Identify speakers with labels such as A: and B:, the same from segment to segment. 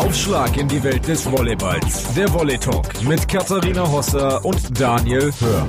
A: Aufschlag in die Welt des Volleyballs. Der Volley Talk mit Katharina Hosser und Daniel Hör.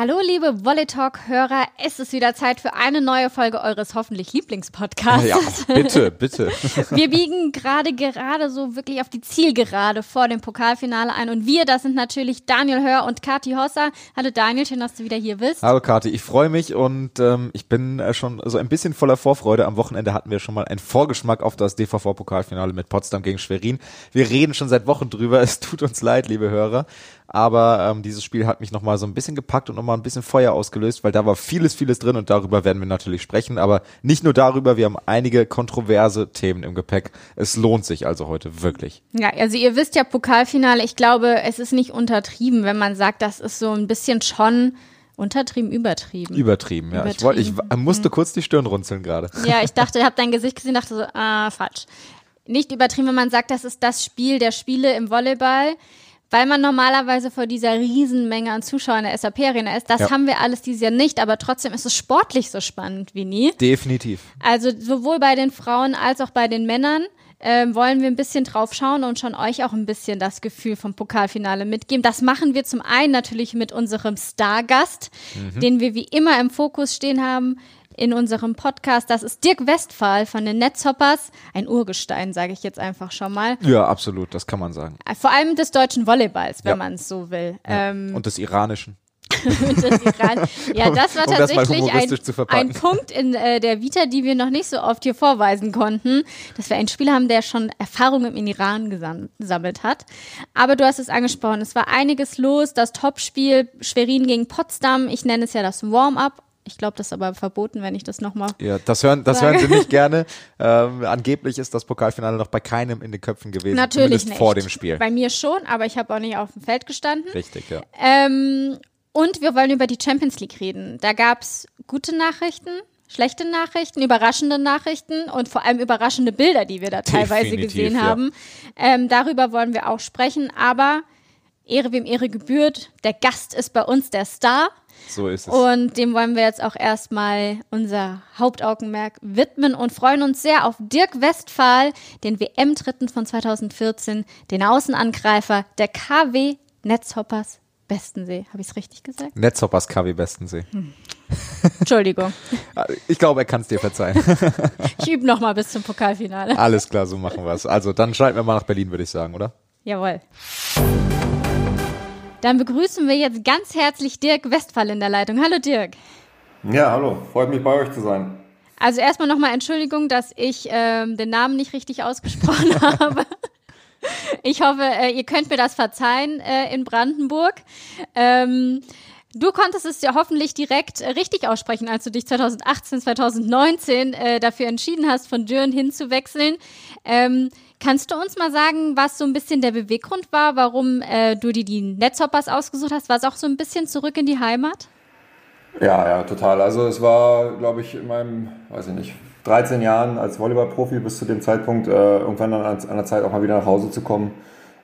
B: Hallo, liebe Volley Talk-Hörer. Es ist wieder Zeit für eine neue Folge eures hoffentlich Lieblingspodcasts.
C: Ja, bitte, bitte.
B: Wir biegen gerade, gerade so wirklich auf die Zielgerade vor dem Pokalfinale ein. Und wir, das sind natürlich Daniel Hör und Kati Hosser. Hallo Daniel, schön, dass du wieder hier bist.
C: Hallo Kati, ich freue mich und ähm, ich bin äh, schon so ein bisschen voller Vorfreude. Am Wochenende hatten wir schon mal einen Vorgeschmack auf das DVV-Pokalfinale mit Potsdam gegen Schwerin. Wir reden schon seit Wochen drüber. Es tut uns leid, liebe Hörer. Aber ähm, dieses Spiel hat mich nochmal so ein bisschen gepackt und nochmal ein bisschen Feuer ausgelöst, weil da war vieles, vieles drin und darüber werden wir natürlich sprechen. Aber nicht nur darüber, wir haben einige kontroverse Themen im Gepäck. Es lohnt sich also heute wirklich.
B: Ja, also ihr wisst ja, Pokalfinale, ich glaube, es ist nicht untertrieben, wenn man sagt, das ist so ein bisschen schon Untertrieben, übertrieben.
C: Übertrieben, ja. Übertrieben. Ich, wollte, ich musste mhm. kurz die Stirn runzeln gerade.
B: Ja, ich dachte, ich habe dein Gesicht gesehen, dachte so, ah, falsch. Nicht übertrieben, wenn man sagt, das ist das Spiel der Spiele im Volleyball weil man normalerweise vor dieser Riesenmenge an Zuschauern der SAP-Arena ist. Das ja. haben wir alles dieses Jahr nicht, aber trotzdem ist es sportlich so spannend wie nie.
C: Definitiv.
B: Also sowohl bei den Frauen als auch bei den Männern. Ähm, wollen wir ein bisschen drauf schauen und schon euch auch ein bisschen das Gefühl vom Pokalfinale mitgeben. Das machen wir zum einen natürlich mit unserem Stargast, mhm. den wir wie immer im Fokus stehen haben in unserem Podcast. Das ist Dirk Westphal von den Netzhoppers. Ein Urgestein, sage ich jetzt einfach schon mal.
C: Ja, absolut, das kann man sagen.
B: Vor allem des deutschen Volleyballs, wenn ja. man es so will.
C: Ja. Ähm, Und des iranischen.
B: das ja, das war um tatsächlich das ein, ein, Punkt in äh, der Vita, die wir noch nicht so oft hier vorweisen konnten, dass wir einen Spieler haben, der schon Erfahrungen im Iran gesammelt hat. Aber du hast es angesprochen, es war einiges los. Das Topspiel Schwerin gegen Potsdam, ich nenne es ja das Warm-up ich glaube, das ist aber verboten, wenn ich das nochmal.
C: Ja, das hören, das hören Sie nicht gerne. Ähm, angeblich ist das Pokalfinale noch bei keinem in den Köpfen gewesen.
B: Natürlich nicht.
C: vor dem Spiel.
B: Bei mir schon, aber ich habe auch nicht auf dem Feld gestanden.
C: Richtig, ja.
B: Ähm, und wir wollen über die Champions League reden. Da gab es gute Nachrichten, schlechte Nachrichten, überraschende Nachrichten und vor allem überraschende Bilder, die wir da teilweise Definitiv, gesehen ja. haben. Ähm, darüber wollen wir auch sprechen, aber Ehre wem Ehre gebührt. Der Gast ist bei uns der Star.
C: So ist es.
B: Und dem wollen wir jetzt auch erstmal unser Hauptaugenmerk widmen und freuen uns sehr auf Dirk Westphal, den WM-Dritten von 2014, den Außenangreifer der KW Netzhoppers Bestensee. Habe ich es richtig gesagt?
C: Netzhoppers KW Bestensee. Hm.
B: Entschuldigung.
C: Ich glaube, er kann es dir verzeihen.
B: ich übe nochmal bis zum Pokalfinale.
C: Alles klar, so machen wir es. Also, dann schalten wir mal nach Berlin, würde ich sagen, oder?
B: Jawohl. Dann begrüßen wir jetzt ganz herzlich Dirk Westphal in der Leitung. Hallo Dirk.
D: Ja, hallo. Freut mich bei euch zu sein.
B: Also erstmal nochmal Entschuldigung, dass ich ähm, den Namen nicht richtig ausgesprochen habe. Ich hoffe, äh, ihr könnt mir das verzeihen äh, in Brandenburg. Ähm, du konntest es ja hoffentlich direkt äh, richtig aussprechen, als du dich 2018, 2019 äh, dafür entschieden hast, von Düren hinzuwechseln. Ähm, Kannst du uns mal sagen, was so ein bisschen der Beweggrund war, warum äh, du dir die Netzhoppers ausgesucht hast? War es auch so ein bisschen zurück in die Heimat?
D: Ja, ja, total. Also es war, glaube ich, in meinem, weiß ich nicht, 13 Jahren als Volleyballprofi bis zu dem Zeitpunkt, äh, irgendwann an, an der Zeit auch mal wieder nach Hause zu kommen.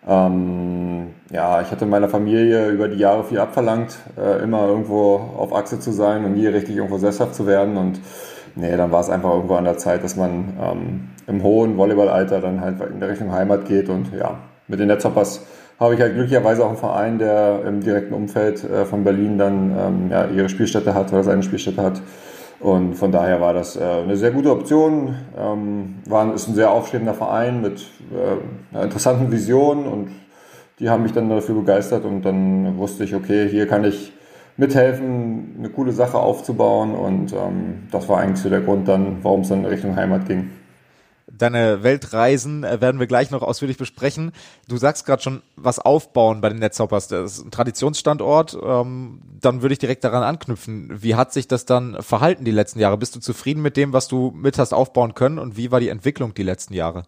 D: Ähm, ja, ich hatte meiner Familie über die Jahre viel abverlangt, äh, immer irgendwo auf Achse zu sein und nie richtig irgendwo sesshaft zu werden. Und nee, dann war es einfach irgendwo an der Zeit, dass man ähm, im hohen Volleyballalter dann halt in der Richtung Heimat geht. Und ja, mit den Netzhoppers habe ich halt glücklicherweise auch einen Verein, der im direkten Umfeld äh, von Berlin dann ähm, ja, ihre Spielstätte hat oder seine Spielstätte hat. Und von daher war das äh, eine sehr gute Option. Ähm, war, ist ein sehr aufstrebender Verein mit äh, einer interessanten Vision und die haben mich dann dafür begeistert und dann wusste ich, okay, hier kann ich mithelfen, eine coole Sache aufzubauen und ähm, das war eigentlich so der Grund dann, warum es dann Richtung Heimat ging.
C: Deine Weltreisen äh, werden wir gleich noch ausführlich besprechen. Du sagst gerade schon, was aufbauen bei den Netzhoppers. Das ist ein Traditionsstandort. Ähm, dann würde ich direkt daran anknüpfen. Wie hat sich das dann verhalten die letzten Jahre? Bist du zufrieden mit dem, was du mit hast aufbauen können? Und wie war die Entwicklung die letzten Jahre?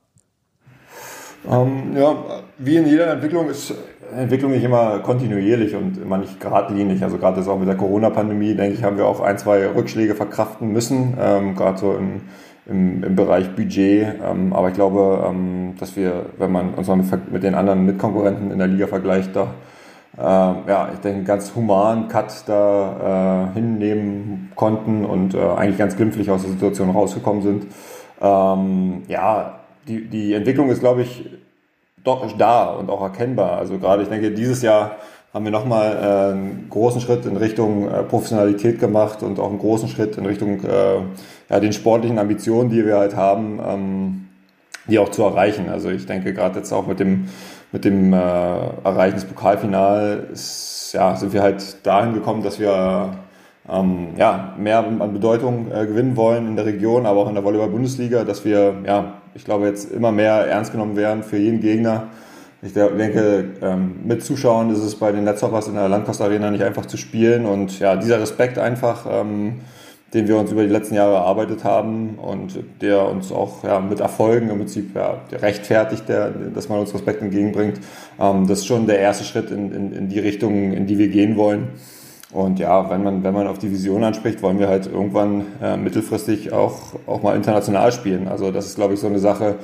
D: Ähm, ja, wie in jeder Entwicklung ist Entwicklung nicht immer kontinuierlich und immer nicht geradlinig. Also gerade jetzt auch mit der Corona-Pandemie, denke ich, haben wir auch ein, zwei Rückschläge verkraften müssen, ähm, gerade so im im, im Bereich Budget. Ähm, aber ich glaube, ähm, dass wir, wenn man uns mal mit, mit den anderen Mitkonkurrenten in der Liga vergleicht, da äh, ja, ich denke, ganz human Cut da äh, hinnehmen konnten und äh, eigentlich ganz glimpflich aus der Situation rausgekommen sind. Ähm, ja, die, die Entwicklung ist, glaube ich, doch da und auch erkennbar. Also gerade, ich denke, dieses Jahr haben wir nochmal äh, einen großen Schritt in Richtung äh, Professionalität gemacht und auch einen großen Schritt in Richtung äh, ja, den sportlichen Ambitionen, die wir halt haben, ähm, die auch zu erreichen. Also ich denke gerade jetzt auch mit dem, mit dem äh, Erreichen des Pokalfinals ja, sind wir halt dahin gekommen, dass wir ähm, ja, mehr an Bedeutung äh, gewinnen wollen in der Region, aber auch in der Volleyball-Bundesliga, dass wir, ja, ich glaube, jetzt immer mehr ernst genommen werden für jeden Gegner ich denke, ähm, mit Zuschauern ist es bei den Netzhoppers in der Landkost Arena nicht einfach zu spielen und ja, dieser Respekt einfach, ähm, den wir uns über die letzten Jahre erarbeitet haben und der uns auch ja, mit Erfolgen im Prinzip ja, rechtfertigt, der, dass man uns Respekt entgegenbringt, ähm, das ist schon der erste Schritt in, in, in die Richtung, in die wir gehen wollen. Und ja, wenn man, wenn man auf die Vision anspricht, wollen wir halt irgendwann äh, mittelfristig auch, auch mal international spielen. Also das ist, glaube ich, so eine Sache,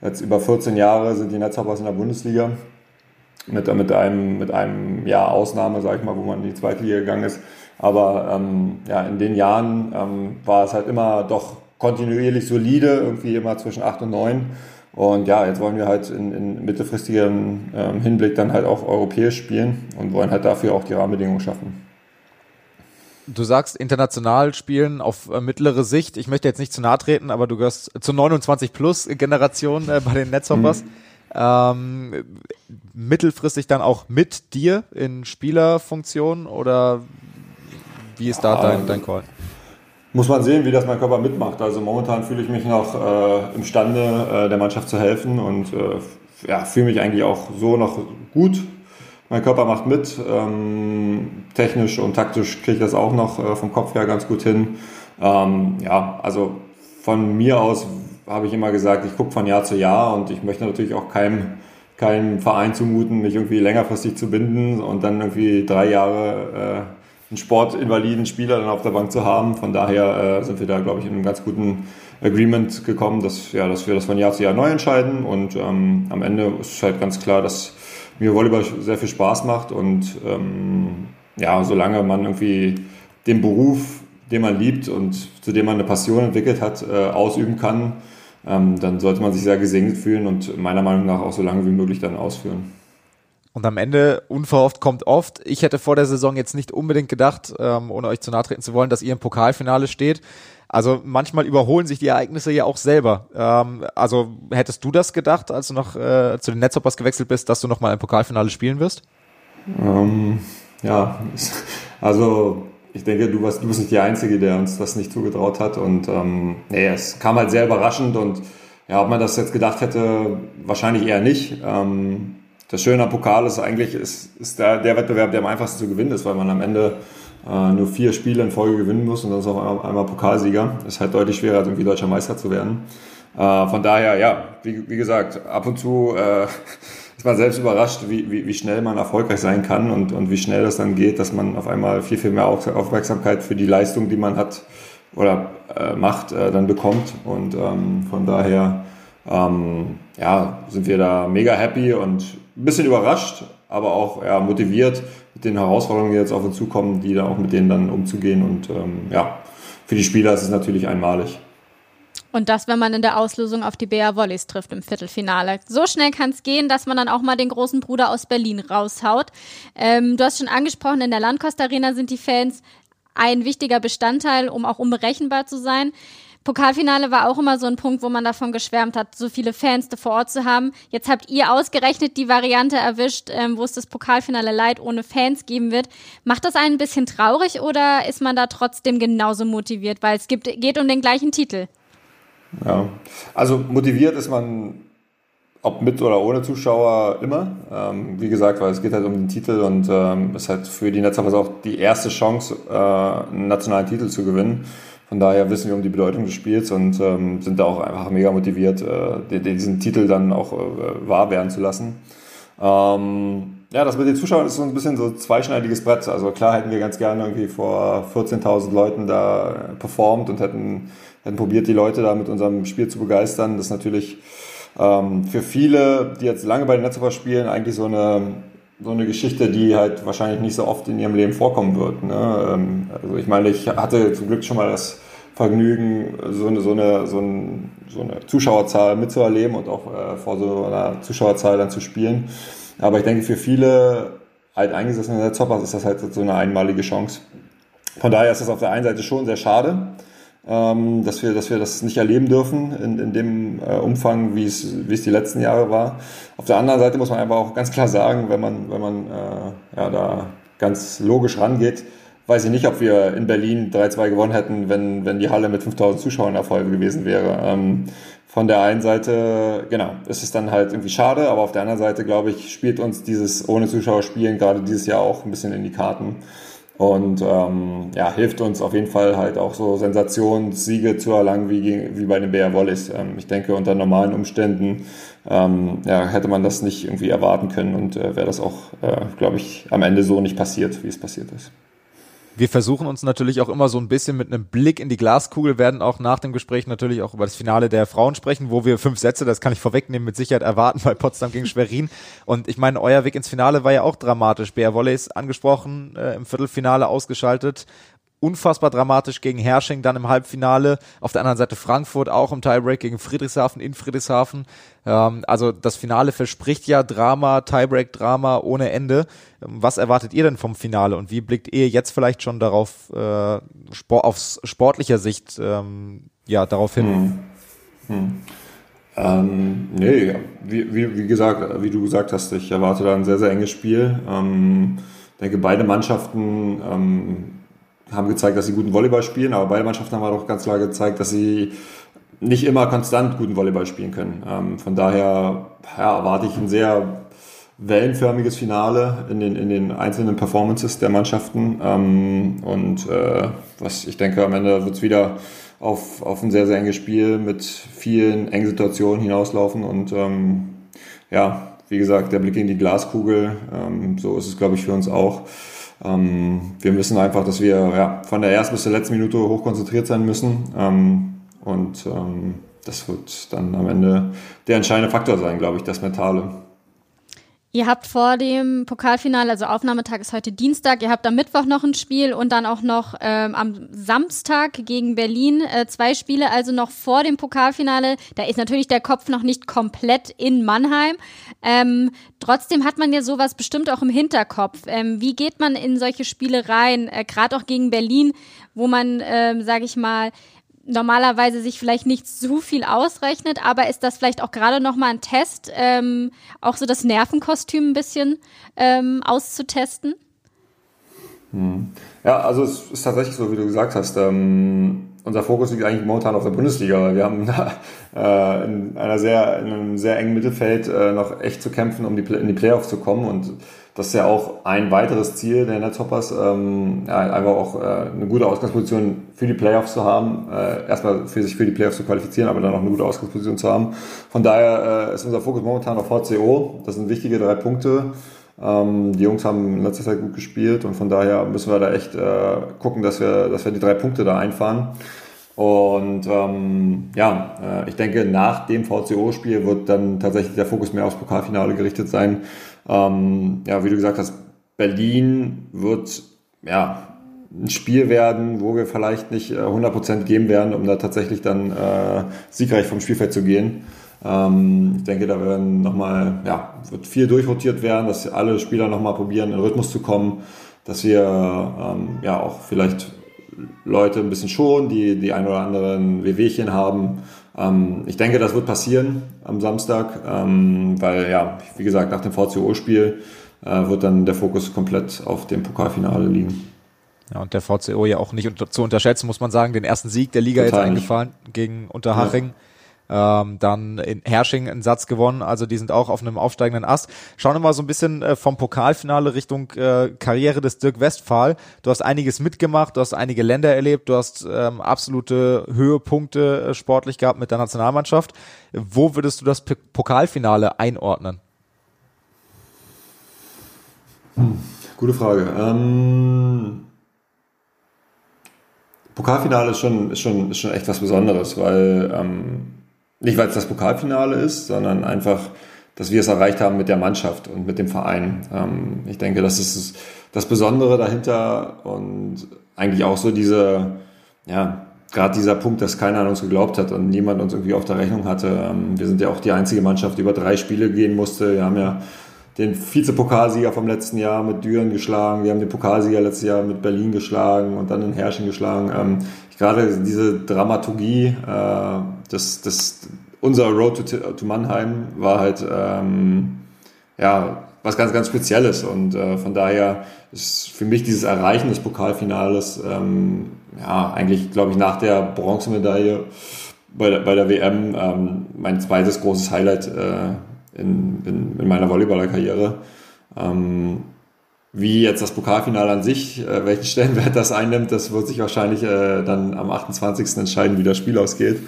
D: Jetzt über 14 Jahre sind die Netzhoppers in der Bundesliga. Mit, mit einem, mit einem Jahr Ausnahme, sage ich mal, wo man in die zweite Liga gegangen ist. Aber ähm, ja, in den Jahren ähm, war es halt immer doch kontinuierlich solide, irgendwie immer zwischen 8 und 9. Und ja, jetzt wollen wir halt in, in mittelfristigem ähm, Hinblick dann halt auch europäisch spielen und wollen halt dafür auch die Rahmenbedingungen schaffen
C: du sagst international spielen auf äh, mittlere Sicht. Ich möchte jetzt nicht zu nahe treten, aber du gehörst zur 29 Plus Generation äh, bei den Netzhoppers. Mhm. Ähm, mittelfristig dann auch mit dir in Spielerfunktion oder wie ist da dein, dein Call?
D: Muss man sehen, wie das mein Körper mitmacht. Also momentan fühle ich mich noch äh, imstande, äh, der Mannschaft zu helfen und äh, ja, fühle mich eigentlich auch so noch gut mein Körper macht mit. Ähm, technisch und taktisch kriege ich das auch noch äh, vom Kopf her ganz gut hin. Ähm, ja, also von mir aus habe ich immer gesagt, ich gucke von Jahr zu Jahr und ich möchte natürlich auch keinem, keinem Verein zumuten, mich irgendwie längerfristig zu binden und dann irgendwie drei Jahre äh, einen sportinvaliden Spieler dann auf der Bank zu haben. Von daher äh, sind wir da, glaube ich, in einem ganz guten Agreement gekommen, dass, ja, dass wir das von Jahr zu Jahr neu entscheiden. Und ähm, am Ende ist halt ganz klar, dass mir Volleyball sehr viel Spaß macht und ähm, ja, solange man irgendwie den Beruf, den man liebt und zu dem man eine Passion entwickelt hat, äh, ausüben kann, ähm, dann sollte man sich sehr gesegnet fühlen und meiner Meinung nach auch so lange wie möglich dann ausführen.
C: Und am Ende, unverhofft kommt oft. Ich hätte vor der Saison jetzt nicht unbedingt gedacht, ähm, ohne euch zu nahe treten zu wollen, dass ihr im Pokalfinale steht. Also manchmal überholen sich die Ereignisse ja auch selber. Ähm, also hättest du das gedacht, als du noch äh, zu den Netzhoppers gewechselt bist, dass du noch mal ein Pokalfinale spielen wirst?
D: Ähm, ja, also ich denke, du, warst, du bist nicht die Einzige, der uns das nicht zugetraut hat. Und ähm, nee, es kam halt sehr überraschend und ja, ob man das jetzt gedacht hätte, wahrscheinlich eher nicht. Ähm, das Schöne am Pokal ist eigentlich, ist, ist der, der Wettbewerb, der am einfachsten zu gewinnen ist, weil man am Ende äh, nur vier Spiele in Folge gewinnen muss und dann ist auch einmal, einmal Pokalsieger. Ist halt deutlich schwerer, als irgendwie deutscher Meister zu werden. Äh, von daher, ja, wie, wie gesagt, ab und zu äh, ist man selbst überrascht, wie, wie, wie schnell man erfolgreich sein kann und, und wie schnell das dann geht, dass man auf einmal viel, viel mehr Aufmerksamkeit für die Leistung, die man hat oder äh, macht, äh, dann bekommt. Und ähm, von daher ähm, ja, sind wir da mega happy und ein bisschen überrascht, aber auch ja, motiviert mit den Herausforderungen, die jetzt auf uns zukommen, die da auch mit denen dann umzugehen. Und ähm, ja, für die Spieler ist es natürlich einmalig.
B: Und das, wenn man in der Auslösung auf die BR Volleys trifft im Viertelfinale. So schnell kann es gehen, dass man dann auch mal den großen Bruder aus Berlin raushaut. Ähm, du hast schon angesprochen, in der Landkost Arena sind die Fans ein wichtiger Bestandteil, um auch unberechenbar zu sein. Pokalfinale war auch immer so ein Punkt, wo man davon geschwärmt hat, so viele Fans vor Ort zu haben. Jetzt habt ihr ausgerechnet die Variante erwischt, ähm, wo es das Pokalfinale Light ohne Fans geben wird. Macht das einen ein bisschen traurig oder ist man da trotzdem genauso motiviert, weil es gibt, geht um den gleichen Titel?
D: Ja, also motiviert ist man, ob mit oder ohne Zuschauer, immer. Ähm, wie gesagt, weil es geht halt um den Titel und ähm, ist halt für die Netzhoppers auch die erste Chance, äh, einen nationalen Titel zu gewinnen. Von daher wissen wir um die Bedeutung des Spiels und ähm, sind da auch einfach mega motiviert, äh, diesen Titel dann auch äh, wahr werden zu lassen. Ähm, ja, das mit den Zuschauern ist so ein bisschen so zweischneidiges Brett. Also klar hätten wir ganz gerne irgendwie vor 14.000 Leuten da performt und hätten, hätten probiert, die Leute da mit unserem Spiel zu begeistern. Das ist natürlich ähm, für viele, die jetzt lange bei den Netzhofer spielen, eigentlich so eine so eine Geschichte, die halt wahrscheinlich nicht so oft in ihrem Leben vorkommen wird. Ne? Ähm, also ich meine, ich hatte zum Glück schon mal das Vergnügen, so eine, so eine, so, ein, so eine Zuschauerzahl mitzuerleben und auch äh, vor so einer Zuschauerzahl dann zu spielen. Aber ich denke, für viele alteingesessene Netzhoppers ist das halt so eine einmalige Chance. Von daher ist das auf der einen Seite schon sehr schade, ähm, dass, wir, dass wir das nicht erleben dürfen in, in dem äh, Umfang, wie es, die letzten Jahre war. Auf der anderen Seite muss man einfach auch ganz klar sagen, wenn man, wenn man äh, ja, da ganz logisch rangeht, weiß ich nicht, ob wir in Berlin 3-2 gewonnen hätten, wenn, wenn die Halle mit 5000 Zuschauern Erfolg gewesen wäre. Ähm, von der einen Seite, genau, ist es dann halt irgendwie schade, aber auf der anderen Seite, glaube ich, spielt uns dieses ohne Zuschauer spielen gerade dieses Jahr auch ein bisschen in die Karten. Und ähm, ja, hilft uns auf jeden Fall halt auch so Sensationssiege zu erlangen wie, wie bei den BR Volleys. Ähm, ich denke, unter normalen Umständen ähm, ja, hätte man das nicht irgendwie erwarten können und äh, wäre das auch, äh, glaube ich, am Ende so nicht passiert, wie es passiert ist.
C: Wir versuchen uns natürlich auch immer so ein bisschen mit einem Blick in die Glaskugel, werden auch nach dem Gespräch natürlich auch über das Finale der Frauen sprechen, wo wir fünf Sätze, das kann ich vorwegnehmen, mit Sicherheit erwarten bei Potsdam gegen Schwerin. Und ich meine, euer Weg ins Finale war ja auch dramatisch. BR Volleys angesprochen, äh, im Viertelfinale ausgeschaltet unfassbar dramatisch gegen Hersching, dann im Halbfinale. Auf der anderen Seite Frankfurt auch im Tiebreak gegen Friedrichshafen in Friedrichshafen. Ähm, also das Finale verspricht ja Drama, Tiebreak-Drama ohne Ende. Ähm, was erwartet ihr denn vom Finale und wie blickt ihr jetzt vielleicht schon darauf, äh, Sport, aus sportlicher Sicht, ähm, ja, darauf hin? Hm.
D: Hm. Ähm, nee, wie, wie, wie, gesagt, wie du gesagt hast, ich erwarte da ein sehr, sehr enges Spiel. Ähm, denke, beide Mannschaften ähm, haben gezeigt, dass sie guten Volleyball spielen, aber beide Mannschaften haben auch ganz klar gezeigt, dass sie nicht immer konstant guten Volleyball spielen können. Ähm, von daher ja, erwarte ich ein sehr wellenförmiges Finale in den, in den einzelnen Performances der Mannschaften. Ähm, und äh, was ich denke, am Ende wird es wieder auf, auf ein sehr, sehr enges Spiel mit vielen engen Situationen hinauslaufen. Und ähm, ja, wie gesagt, der Blick in die Glaskugel, ähm, so ist es, glaube ich, für uns auch. Ähm, wir müssen einfach, dass wir ja, von der ersten bis zur letzten Minute hoch konzentriert sein müssen. Ähm, und ähm, das wird dann am Ende der entscheidende Faktor sein, glaube ich, das Mentale.
B: Ihr habt vor dem Pokalfinale, also Aufnahmetag ist heute Dienstag, ihr habt am Mittwoch noch ein Spiel und dann auch noch ähm, am Samstag gegen Berlin äh, zwei Spiele, also noch vor dem Pokalfinale. Da ist natürlich der Kopf noch nicht komplett in Mannheim. Ähm, trotzdem hat man ja sowas bestimmt auch im Hinterkopf. Ähm, wie geht man in solche Spiele rein, äh, gerade auch gegen Berlin, wo man, ähm, sage ich mal, normalerweise sich vielleicht nicht zu viel ausrechnet, aber ist das vielleicht auch gerade noch mal ein Test, ähm, auch so das Nervenkostüm ein bisschen ähm, auszutesten?
D: Hm. Ja, also es ist tatsächlich so, wie du gesagt hast. Ähm, unser Fokus liegt eigentlich momentan auf der Bundesliga, weil wir haben äh, in einer sehr, in einem sehr engen Mittelfeld äh, noch echt zu kämpfen, um die, in die Playoffs zu kommen und das ist ja auch ein weiteres Ziel der Netzhoppers, ähm, ja, einfach auch äh, eine gute Ausgangsposition für die Playoffs zu haben. Äh, erstmal für sich für die Playoffs zu qualifizieren, aber dann auch eine gute Ausgangsposition zu haben. Von daher äh, ist unser Fokus momentan auf VCO. Das sind wichtige drei Punkte. Ähm, die Jungs haben in letzter Zeit gut gespielt und von daher müssen wir da echt äh, gucken, dass wir, dass wir die drei Punkte da einfahren. Und ähm, ja, äh, ich denke, nach dem VCO-Spiel wird dann tatsächlich der Fokus mehr aufs Pokalfinale gerichtet sein. Ähm, ja, wie du gesagt hast, Berlin wird ja ein Spiel werden, wo wir vielleicht nicht 100% äh, geben werden, um da tatsächlich dann äh, siegreich vom Spielfeld zu gehen. Ähm, ich denke, da werden nochmal, ja, wird viel durchrotiert werden, dass alle Spieler nochmal probieren, in Rhythmus zu kommen, dass wir ähm, ja auch vielleicht Leute ein bisschen schonen, die die ein oder anderen Wehwehchen haben. Ähm, ich denke, das wird passieren am Samstag, ähm, weil ja, wie gesagt, nach dem VCO-Spiel äh, wird dann der Fokus komplett auf dem Pokalfinale liegen.
C: Ja, und der VCO ja auch nicht unter, zu unterschätzen, muss man sagen, den ersten Sieg der Liga Total jetzt eingefahren nicht. gegen Unterhaching. Ja. Ähm, dann in Hersching einen Satz gewonnen, also die sind auch auf einem aufsteigenden Ast. Schauen wir mal so ein bisschen äh, vom Pokalfinale Richtung äh, Karriere des Dirk Westphal. Du hast einiges mitgemacht, du hast einige Länder erlebt, du hast ähm, absolute Höhepunkte äh, sportlich gehabt mit der Nationalmannschaft. Wo würdest du das P Pokalfinale einordnen?
D: Hm, gute Frage. Ähm Pokalfinale ist schon, ist schon, ist schon echt was Besonderes, weil ähm, nicht, weil es das Pokalfinale ist, sondern einfach, dass wir es erreicht haben mit der Mannschaft und mit dem Verein. Ähm, ich denke, das ist das Besondere dahinter und eigentlich auch so diese, ja, gerade dieser Punkt, dass keiner an uns geglaubt hat und niemand uns irgendwie auf der Rechnung hatte. Ähm, wir sind ja auch die einzige Mannschaft, die über drei Spiele gehen musste. Wir haben ja den Vizepokalsieger vom letzten Jahr mit Düren geschlagen. Wir haben den Pokalsieger letztes Jahr mit Berlin geschlagen und dann den Herrschen geschlagen. Gerade diese Dramaturgie, äh, das, das, unser Road to, to Mannheim war halt ähm, ja, was ganz, ganz Spezielles. Und äh, von daher ist für mich dieses Erreichen des Pokalfinales ähm, ja, eigentlich, glaube ich, nach der Bronzemedaille bei der, bei der WM ähm, mein zweites großes Highlight äh, in, in, in meiner Volleyballerkarriere. Ähm, wie jetzt das Pokalfinale an sich, äh, welchen Stellenwert das einnimmt, das wird sich wahrscheinlich äh, dann am 28. entscheiden, wie das Spiel ausgeht.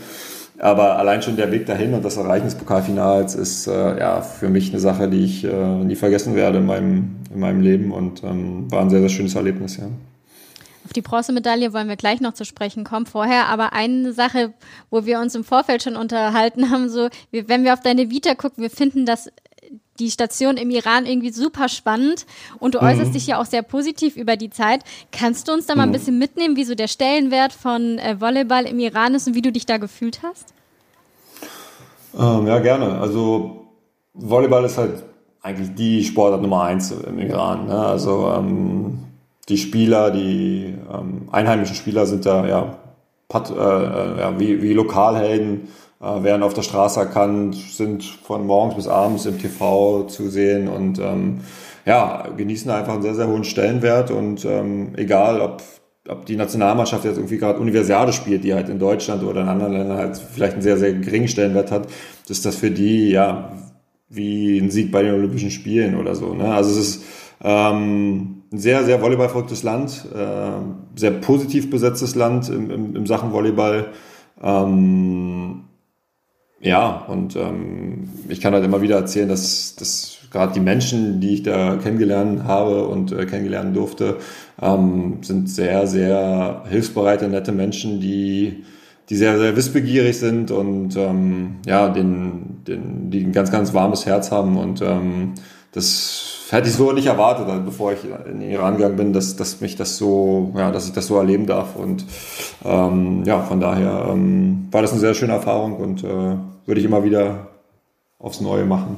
D: Aber allein schon der Weg dahin und das Erreichen des Pokalfinals ist äh, ja für mich eine Sache, die ich äh, nie vergessen werde in meinem, in meinem Leben und ähm, war ein sehr, sehr schönes Erlebnis, ja.
B: Auf die Bronzemedaille wollen wir gleich noch zu sprechen kommen. Vorher aber eine Sache, wo wir uns im Vorfeld schon unterhalten haben, so, wenn wir auf deine Vita gucken, wir finden das die Station im Iran irgendwie super spannend und du mhm. äußerst dich ja auch sehr positiv über die Zeit. Kannst du uns da mal ein mhm. bisschen mitnehmen, wie so der Stellenwert von äh, Volleyball im Iran ist und wie du dich da gefühlt hast?
D: Ähm, ja, gerne. Also Volleyball ist halt eigentlich die Sportart Nummer eins im Iran. Ne? Also ähm, die Spieler, die ähm, einheimischen Spieler sind da ja, Pat, äh, äh ja wie, wie Lokalhelden äh, werden auf der Straße erkannt, sind von morgens bis abends im TV zu sehen und ähm, ja, genießen einfach einen sehr, sehr hohen Stellenwert und ähm, egal, ob, ob die Nationalmannschaft jetzt irgendwie gerade Universiade spielt, die halt in Deutschland oder in anderen Ländern halt vielleicht einen sehr, sehr geringen Stellenwert hat, ist das für die ja wie ein Sieg bei den Olympischen Spielen oder so. Ne? Also es ist ähm, ein sehr, sehr volleyballverrücktes Land, äh, sehr positiv besetztes Land im, im, im Sachen Volleyball. Ähm, ja, und ähm, ich kann halt immer wieder erzählen, dass, dass gerade die Menschen, die ich da kennengelernt habe und äh, kennengelernt durfte, ähm, sind sehr, sehr hilfsbereite, nette Menschen, die, die sehr, sehr wissbegierig sind und ähm, ja, den, den, die ein ganz, ganz warmes Herz haben und ähm, das hätte ich so nicht erwartet, also bevor ich in den Iran gegangen bin, dass, dass mich das so, ja, dass ich das so erleben darf. Und ähm, ja, von daher ähm, war das eine sehr schöne Erfahrung und äh, würde ich immer wieder aufs Neue machen.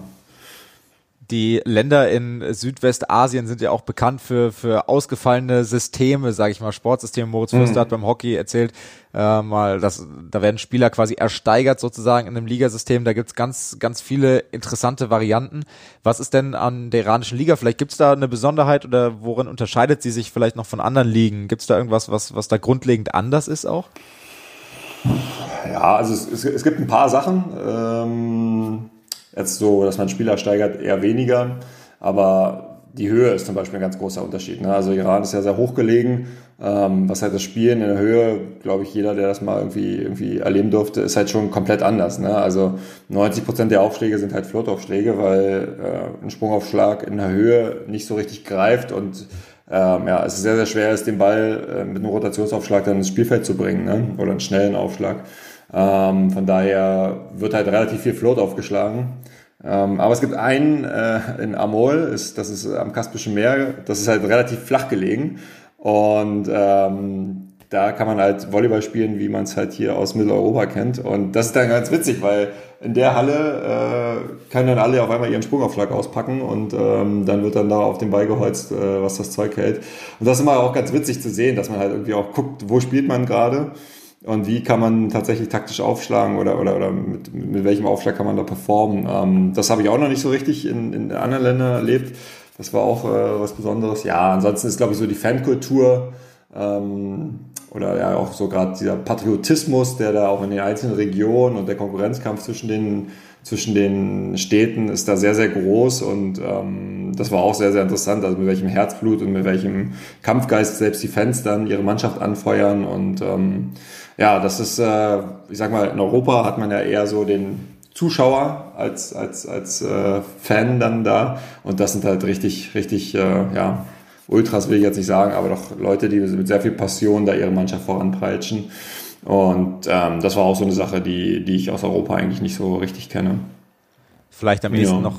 C: Die Länder in Südwestasien sind ja auch bekannt für, für ausgefallene Systeme, sage ich mal, Sportsysteme. Moritz Fürster mhm. hat beim Hockey erzählt, äh, mal, dass da werden Spieler quasi ersteigert sozusagen in einem Ligasystem. Da gibt's ganz, ganz viele interessante Varianten. Was ist denn an der iranischen Liga? Vielleicht gibt's da eine Besonderheit oder worin unterscheidet sie sich vielleicht noch von anderen Ligen? Gibt's da irgendwas, was, was da grundlegend anders ist auch?
D: Ja, also es, es, es gibt ein paar Sachen. Ähm Jetzt so, dass man Spieler steigert, eher weniger. Aber die Höhe ist zum Beispiel ein ganz großer Unterschied. Ne? Also Iran ist ja sehr hoch gelegen. Ähm, was halt das Spielen in der Höhe, glaube ich, jeder, der das mal irgendwie, irgendwie erleben durfte, ist halt schon komplett anders. Ne? Also 90 Prozent der Aufschläge sind halt Flottaufschläge, weil äh, ein Sprungaufschlag in der Höhe nicht so richtig greift und ähm, ja, es ist sehr, sehr schwer ist, den Ball äh, mit einem Rotationsaufschlag dann ins Spielfeld zu bringen ne? oder einen schnellen Aufschlag. Ähm, von daher wird halt relativ viel Float aufgeschlagen. Ähm, aber es gibt einen äh, in Amol, ist, das ist am Kaspischen Meer, das ist halt relativ flach gelegen. Und ähm, da kann man halt Volleyball spielen, wie man es halt hier aus Mitteleuropa kennt. Und das ist dann ganz witzig, weil in der Halle äh, können dann alle auf einmal ihren Sprungaufschlag auspacken und ähm, dann wird dann da auf den Ball geholzt, äh, was das Zeug hält. Und das ist immer auch ganz witzig zu sehen, dass man halt irgendwie auch guckt, wo spielt man gerade und wie kann man tatsächlich taktisch aufschlagen oder, oder, oder mit, mit welchem Aufschlag kann man da performen. Ähm, das habe ich auch noch nicht so richtig in, in anderen Ländern erlebt. Das war auch äh, was Besonderes. Ja, ansonsten ist, glaube ich, so die Fankultur ähm, oder ja auch so gerade dieser Patriotismus, der da auch in den einzelnen Regionen und der Konkurrenzkampf zwischen den, zwischen den Städten ist da sehr, sehr groß und ähm, das war auch sehr, sehr interessant, also mit welchem Herzblut und mit welchem Kampfgeist selbst die Fans dann ihre Mannschaft anfeuern und ähm, ja, das ist, äh, ich sag mal, in Europa hat man ja eher so den Zuschauer als, als, als äh, Fan dann da. Und das sind halt richtig, richtig, äh, ja, Ultras will ich jetzt nicht sagen, aber doch Leute, die mit sehr viel Passion da ihre Mannschaft voranpeitschen. Und ähm, das war auch so eine Sache, die, die ich aus Europa eigentlich nicht so richtig kenne.
C: Vielleicht am ehesten ja. noch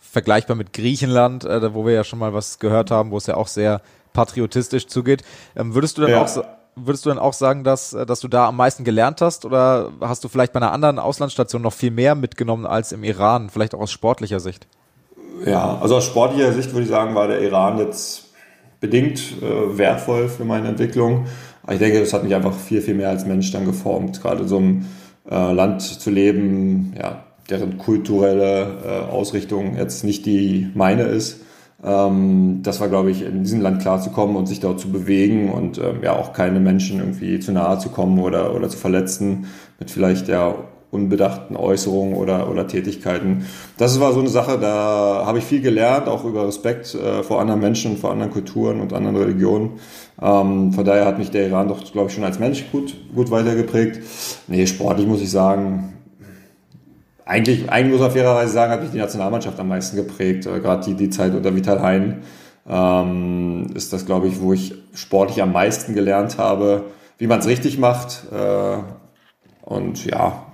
C: vergleichbar mit Griechenland, äh, wo wir ja schon mal was gehört haben, wo es ja auch sehr patriotistisch zugeht. Ähm, würdest du dann ja. auch würdest du dann auch sagen, dass, äh, dass du da am meisten gelernt hast oder hast du vielleicht bei einer anderen Auslandsstation noch viel mehr mitgenommen als im Iran, vielleicht auch aus sportlicher Sicht?
D: Ja, also aus sportlicher Sicht würde ich sagen, war der Iran jetzt bedingt äh, wertvoll für meine Entwicklung. Aber ich denke, das hat mich einfach viel, viel mehr als Mensch dann geformt. Gerade in so einem äh, Land zu leben, ja, deren kulturelle äh, Ausrichtung jetzt nicht die meine ist. Ähm, das war, glaube ich, in diesem Land klarzukommen und sich dort zu bewegen und ähm, ja auch keine Menschen irgendwie zu nahe zu kommen oder, oder zu verletzen mit vielleicht ja unbedachten Äußerungen oder, oder Tätigkeiten. Das war so eine Sache, da habe ich viel gelernt, auch über Respekt äh, vor anderen Menschen, vor anderen Kulturen und anderen Religionen. Ähm, von daher hat mich der Iran doch, glaube ich, schon als Mensch gut, gut weitergeprägt. Nee, sportlich muss ich sagen, eigentlich, eigentlich muss man fairerweise sagen, hat mich die Nationalmannschaft am meisten geprägt. Äh, Gerade die, die Zeit unter Vital Hein ähm, ist das, glaube ich, wo ich sportlich am meisten gelernt habe, wie man es richtig macht. Äh, und ja,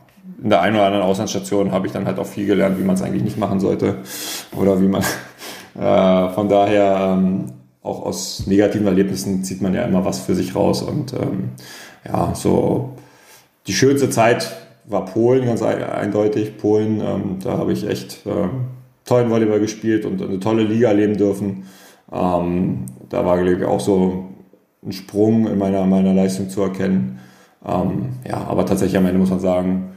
D: in der einen oder anderen Auslandsstation habe ich dann halt auch viel gelernt, wie man es eigentlich nicht machen sollte. Oder wie man äh, von daher ähm, auch aus negativen Erlebnissen zieht man ja immer was für sich raus. Und ähm, ja, so die schönste Zeit war Polen ganz eindeutig. Polen, ähm, da habe ich echt äh, tollen Volleyball gespielt und eine tolle Liga erleben dürfen. Ähm, da war glaube ich, auch so ein Sprung in meiner, meiner Leistung zu erkennen. Ähm, ja, aber tatsächlich am Ende muss man sagen,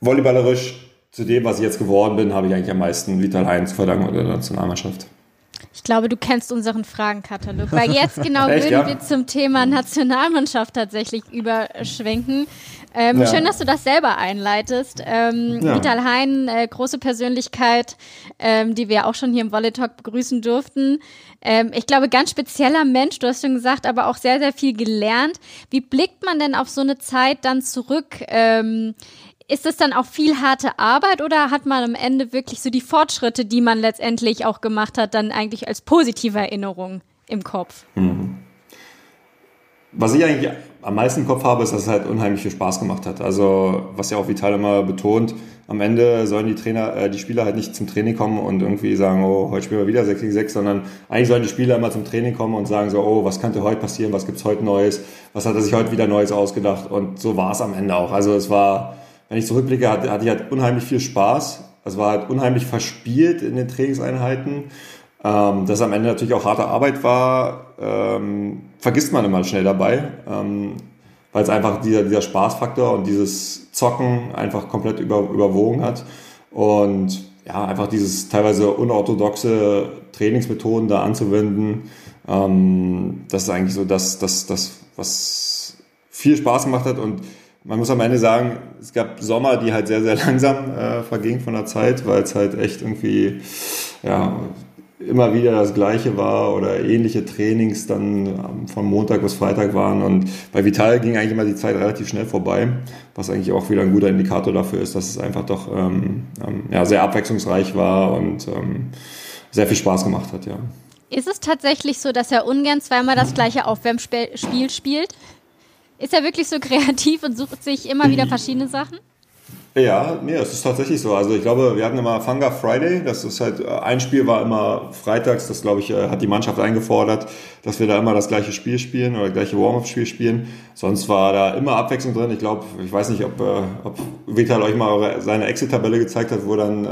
D: volleyballerisch zu dem, was ich jetzt geworden bin, habe ich eigentlich am meisten Vital Heinz verdanken und der Nationalmannschaft.
B: Ich glaube, du kennst unseren Fragenkatalog, weil jetzt genau Echt, würden ja? wir zum Thema Nationalmannschaft tatsächlich überschwenken. Ähm, ja. Schön, dass du das selber einleitest. Ähm, ja. Vital Hein, äh, große Persönlichkeit, ähm, die wir auch schon hier im Volley Talk begrüßen durften. Ähm, ich glaube, ganz spezieller Mensch, du hast schon gesagt, aber auch sehr, sehr viel gelernt. Wie blickt man denn auf so eine Zeit dann zurück? Ähm, ist es dann auch viel harte Arbeit oder hat man am Ende wirklich so die Fortschritte, die man letztendlich auch gemacht hat, dann eigentlich als positive Erinnerung im Kopf? Mhm.
D: Was ich eigentlich am meisten im Kopf habe, ist, dass es halt unheimlich viel Spaß gemacht hat. Also, was ja auch Vital immer betont, am Ende sollen die Trainer, äh, die Spieler halt nicht zum Training kommen und irgendwie sagen, oh, heute spielen wir wieder 6 gegen 6, sondern eigentlich sollen die Spieler immer zum Training kommen und sagen so, oh, was könnte heute passieren, was gibt's heute Neues, was hat er sich heute wieder Neues ausgedacht und so war es am Ende auch. Also es war, wenn ich zurückblicke, hatte, hatte ich halt unheimlich viel Spaß. Es war halt unheimlich verspielt in den Trainingseinheiten. Ähm, dass am Ende natürlich auch harte Arbeit war, ähm, vergisst man immer schnell dabei, ähm, weil es einfach dieser, dieser Spaßfaktor und dieses Zocken einfach komplett über, überwogen hat. Und ja, einfach dieses teilweise unorthodoxe Trainingsmethoden da anzuwenden, ähm, das ist eigentlich so das, das, das, was viel Spaß gemacht hat und man muss am Ende sagen, es gab Sommer, die halt sehr, sehr langsam äh, vergingen von der Zeit, weil es halt echt irgendwie, ja, immer wieder das Gleiche war oder ähnliche Trainings dann von Montag bis Freitag waren. Und bei Vital ging eigentlich immer die Zeit relativ schnell vorbei, was eigentlich auch wieder ein guter Indikator dafür ist, dass es einfach doch ähm, ähm, ja, sehr abwechslungsreich war und ähm, sehr viel Spaß gemacht hat, ja.
B: Ist es tatsächlich so, dass er ungern zweimal das gleiche Aufwärmspiel spielt? Ist er wirklich so kreativ und sucht sich immer wieder verschiedene Sachen?
D: Ja, nee, es ist tatsächlich so. Also ich glaube, wir hatten immer Fanga Friday. Das ist halt, äh, ein Spiel war immer freitags, das glaube ich, äh, hat die Mannschaft eingefordert, dass wir da immer das gleiche Spiel spielen oder das gleiche Warm-Up-Spiel spielen. Sonst war da immer Abwechslung drin. Ich glaube, ich weiß nicht, ob, äh, ob Vital euch mal seine Exit-Tabelle gezeigt hat, wo dann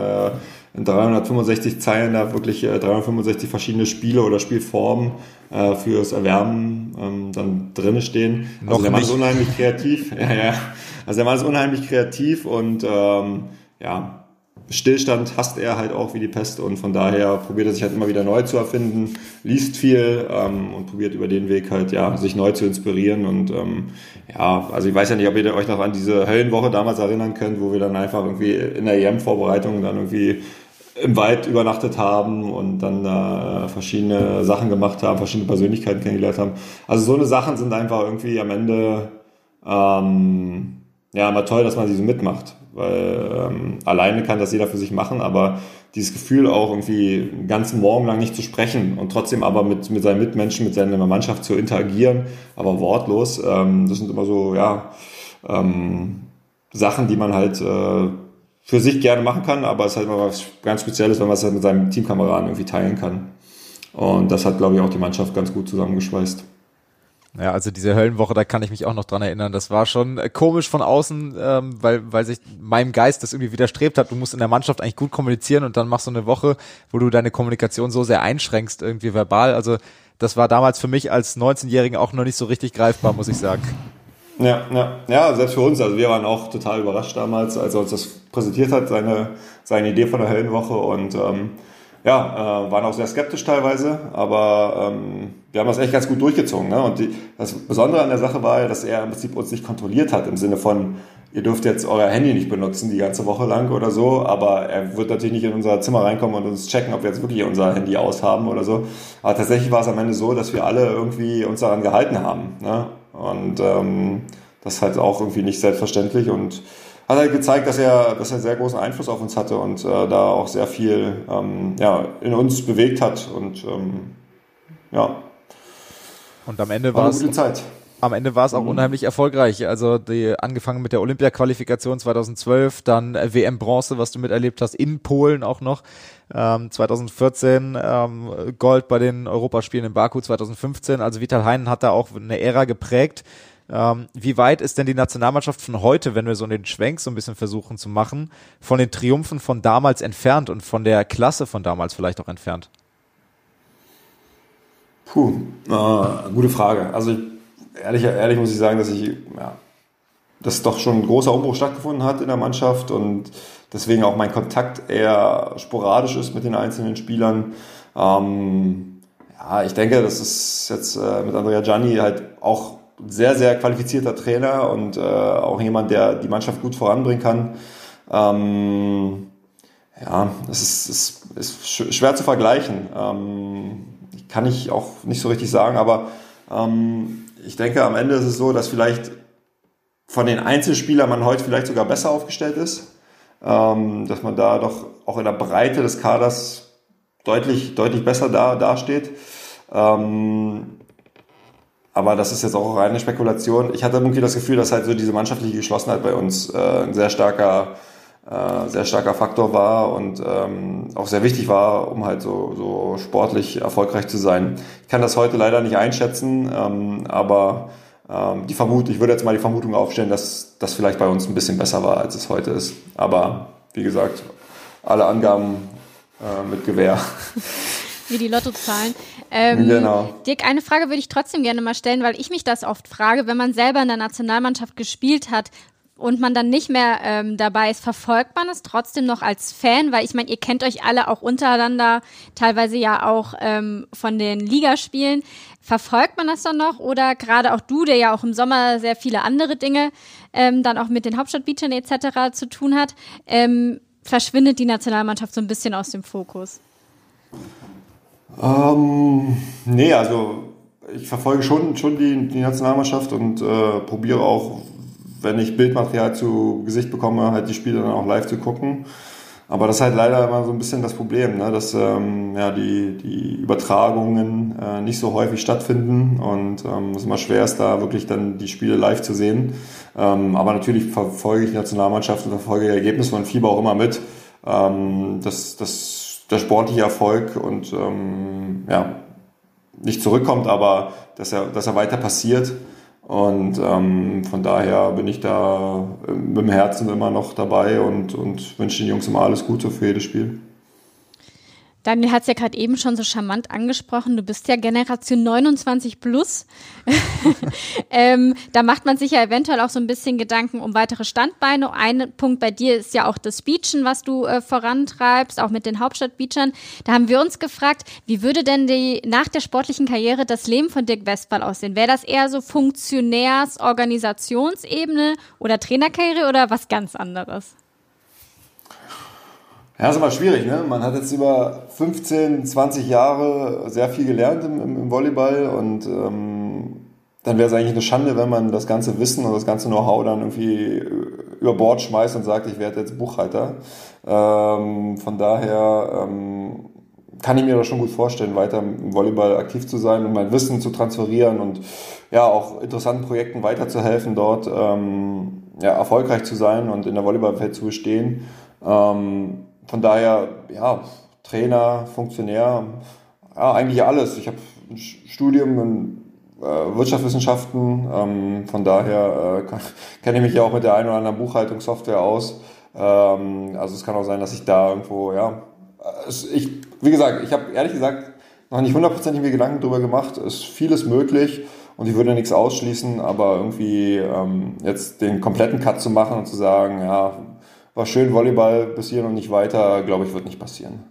D: in 365 Zeilen da wirklich äh, 365 verschiedene Spiele oder Spielformen äh, fürs Erwärmen ähm, dann drinne stehen. Also Noch der Mann ist unheimlich kreativ. ja, ja. Also der Mann ist unheimlich kreativ und ähm, ja, Stillstand hasst er halt auch wie die Pest und von daher probiert er sich halt immer wieder neu zu erfinden, liest viel ähm, und probiert über den Weg halt ja sich neu zu inspirieren und ähm, ja, also ich weiß ja nicht, ob ihr euch noch an diese Höllenwoche damals erinnern könnt, wo wir dann einfach irgendwie in der EM-Vorbereitung dann irgendwie im Wald übernachtet haben und dann da verschiedene Sachen gemacht haben, verschiedene Persönlichkeiten kennengelernt haben. Also so eine Sachen sind einfach irgendwie am Ende ähm, ja immer toll, dass man sie so mitmacht. Weil ähm, alleine kann das jeder für sich machen, aber dieses Gefühl auch irgendwie einen ganzen Morgen lang nicht zu sprechen und trotzdem aber mit, mit seinen Mitmenschen, mit seiner Mannschaft zu interagieren, aber wortlos, ähm, das sind immer so, ja, ähm, Sachen, die man halt äh, für sich gerne machen kann, aber es ist halt immer was ganz Spezielles, wenn man es halt mit seinem Teamkameraden irgendwie teilen kann. Und das hat, glaube ich, auch die Mannschaft ganz gut zusammengeschweißt.
C: Ja, also diese Höllenwoche, da kann ich mich auch noch dran erinnern. Das war schon äh, komisch von außen, ähm, weil, weil sich meinem Geist das irgendwie widerstrebt hat. Du musst in der Mannschaft eigentlich gut kommunizieren und dann machst du eine Woche, wo du deine Kommunikation so sehr einschränkst, irgendwie verbal. Also das war damals für mich als 19-Jährigen auch noch nicht so richtig greifbar, muss ich sagen.
D: Ja, ja, ja, selbst für uns. Also wir waren auch total überrascht damals, als er uns das präsentiert hat, seine, seine Idee von der Höllenwoche und ähm, ja, äh, waren auch sehr skeptisch teilweise, aber ähm, wir haben das echt ganz gut durchgezogen. Ne? Und die, das Besondere an der Sache war ja, dass er im Prinzip uns nicht kontrolliert hat, im Sinne von, ihr dürft jetzt euer Handy nicht benutzen die ganze Woche lang oder so, aber er wird natürlich nicht in unser Zimmer reinkommen und uns checken, ob wir jetzt wirklich unser Handy aushaben oder so. Aber tatsächlich war es am Ende so, dass wir alle irgendwie uns daran gehalten haben. Ne? Und ähm, das ist halt auch irgendwie nicht selbstverständlich und hat halt gezeigt, dass er, dass er sehr großen Einfluss auf uns hatte und äh, da auch sehr viel ähm, ja, in uns bewegt hat und ähm, ja.
C: Und am Ende war es am Ende war es auch mhm. unheimlich erfolgreich. Also die angefangen mit der Olympia-Qualifikation 2012, dann WM Bronze, was du miterlebt hast, in Polen auch noch. Ähm, 2014 ähm, Gold bei den Europaspielen in Baku 2015. Also Vital Heinen hat da auch eine Ära geprägt. Ähm, wie weit ist denn die Nationalmannschaft von heute, wenn wir so den Schwenk so ein bisschen versuchen zu machen, von den Triumphen von damals entfernt und von der Klasse von damals vielleicht auch entfernt?
D: Puh, äh, gute Frage. Also ehrlich, ehrlich muss ich sagen, dass ich ja, dass doch schon ein großer Umbruch stattgefunden hat in der Mannschaft und deswegen auch mein Kontakt eher sporadisch ist mit den einzelnen Spielern. Ähm, ja, ich denke, das ist jetzt äh, mit Andrea Gianni halt auch sehr, sehr qualifizierter Trainer und äh, auch jemand, der die Mannschaft gut voranbringen kann. Ähm, ja, es ist, ist, ist schwer zu vergleichen. Ähm, kann ich auch nicht so richtig sagen, aber ähm, ich denke, am Ende ist es so, dass vielleicht von den Einzelspielern man heute vielleicht sogar besser aufgestellt ist. Ähm, dass man da doch auch in der Breite des Kaders deutlich, deutlich besser da, dasteht. Ähm, aber das ist jetzt auch reine Spekulation. Ich hatte irgendwie das Gefühl, dass halt so diese mannschaftliche Geschlossenheit bei uns äh, ein sehr starker, äh, sehr starker Faktor war und ähm, auch sehr wichtig war, um halt so, so sportlich erfolgreich zu sein. Ich kann das heute leider nicht einschätzen, ähm, aber ähm, die Vermutung, ich würde jetzt mal die Vermutung aufstellen, dass das vielleicht bei uns ein bisschen besser war, als es heute ist. Aber wie gesagt, alle Angaben äh, mit Gewehr.
B: Wie die Lottozahlen. Ähm, genau. Dirk, eine Frage würde ich trotzdem gerne mal stellen, weil ich mich das oft frage, wenn man selber in der Nationalmannschaft gespielt hat, und man dann nicht mehr ähm, dabei ist, verfolgt man es trotzdem noch als Fan? Weil ich meine, ihr kennt euch alle auch untereinander, teilweise ja auch ähm, von den Ligaspielen. Verfolgt man das dann noch? Oder gerade auch du, der ja auch im Sommer sehr viele andere Dinge ähm, dann auch mit den Hauptstadtbeachern etc. zu tun hat, ähm, verschwindet die Nationalmannschaft so ein bisschen aus dem Fokus?
D: Ähm, nee, also ich verfolge schon, schon die, die Nationalmannschaft und äh, probiere auch, wenn ich Bildmaterial zu Gesicht bekomme, halt die Spiele dann auch live zu gucken. Aber das ist halt leider immer so ein bisschen das Problem, ne? dass ähm, ja, die, die Übertragungen äh, nicht so häufig stattfinden und ähm, es immer schwer ist, da wirklich dann die Spiele live zu sehen. Ähm, aber natürlich verfolge ich die Nationalmannschaft und verfolge die Ergebnisse von FIBA auch immer mit. Ähm, das, das der sportliche Erfolg und ähm, ja, nicht zurückkommt, aber dass er, dass er weiter passiert. Und ähm, von daher bin ich da äh, mit dem Herzen immer noch dabei und, und wünsche den Jungs immer alles Gute für jedes Spiel.
B: Daniel hat es ja gerade eben schon so charmant angesprochen. Du bist ja Generation 29 plus. ähm, da macht man sich ja eventuell auch so ein bisschen Gedanken um weitere Standbeine. Ein Punkt bei dir ist ja auch das Beachen, was du äh, vorantreibst, auch mit den Hauptstadtbeachern. Da haben wir uns gefragt, wie würde denn die nach der sportlichen Karriere das Leben von Dirk Westphal aussehen? Wäre das eher so Funktionärs-, Organisationsebene oder Trainerkarriere oder was ganz anderes?
D: Ja, ist immer schwierig. Ne? Man hat jetzt über 15, 20 Jahre sehr viel gelernt im, im Volleyball und ähm, dann wäre es eigentlich eine Schande, wenn man das ganze Wissen und das ganze Know-how dann irgendwie über Bord schmeißt und sagt, ich werde jetzt Buchhalter. Ähm, von daher ähm, kann ich mir das schon gut vorstellen, weiter im Volleyball aktiv zu sein und mein Wissen zu transferieren und ja auch interessanten Projekten weiterzuhelfen, dort ähm, ja, erfolgreich zu sein und in der Volleyballwelt zu bestehen. Ähm, von daher, ja, Trainer, Funktionär, ja, eigentlich alles. Ich habe ein Studium in äh, Wirtschaftswissenschaften. Ähm, von daher äh, kenne ich mich ja auch mit der einen oder anderen Buchhaltungssoftware aus. Ähm, also es kann auch sein, dass ich da irgendwo, ja, ich, wie gesagt, ich habe ehrlich gesagt noch nicht hundertprozentig mir Gedanken darüber gemacht. Es ist vieles möglich und ich würde nichts ausschließen, aber irgendwie ähm, jetzt den kompletten Cut zu machen und zu sagen, ja, war schön Volleyball bis hier und nicht weiter, glaube ich, wird nicht passieren.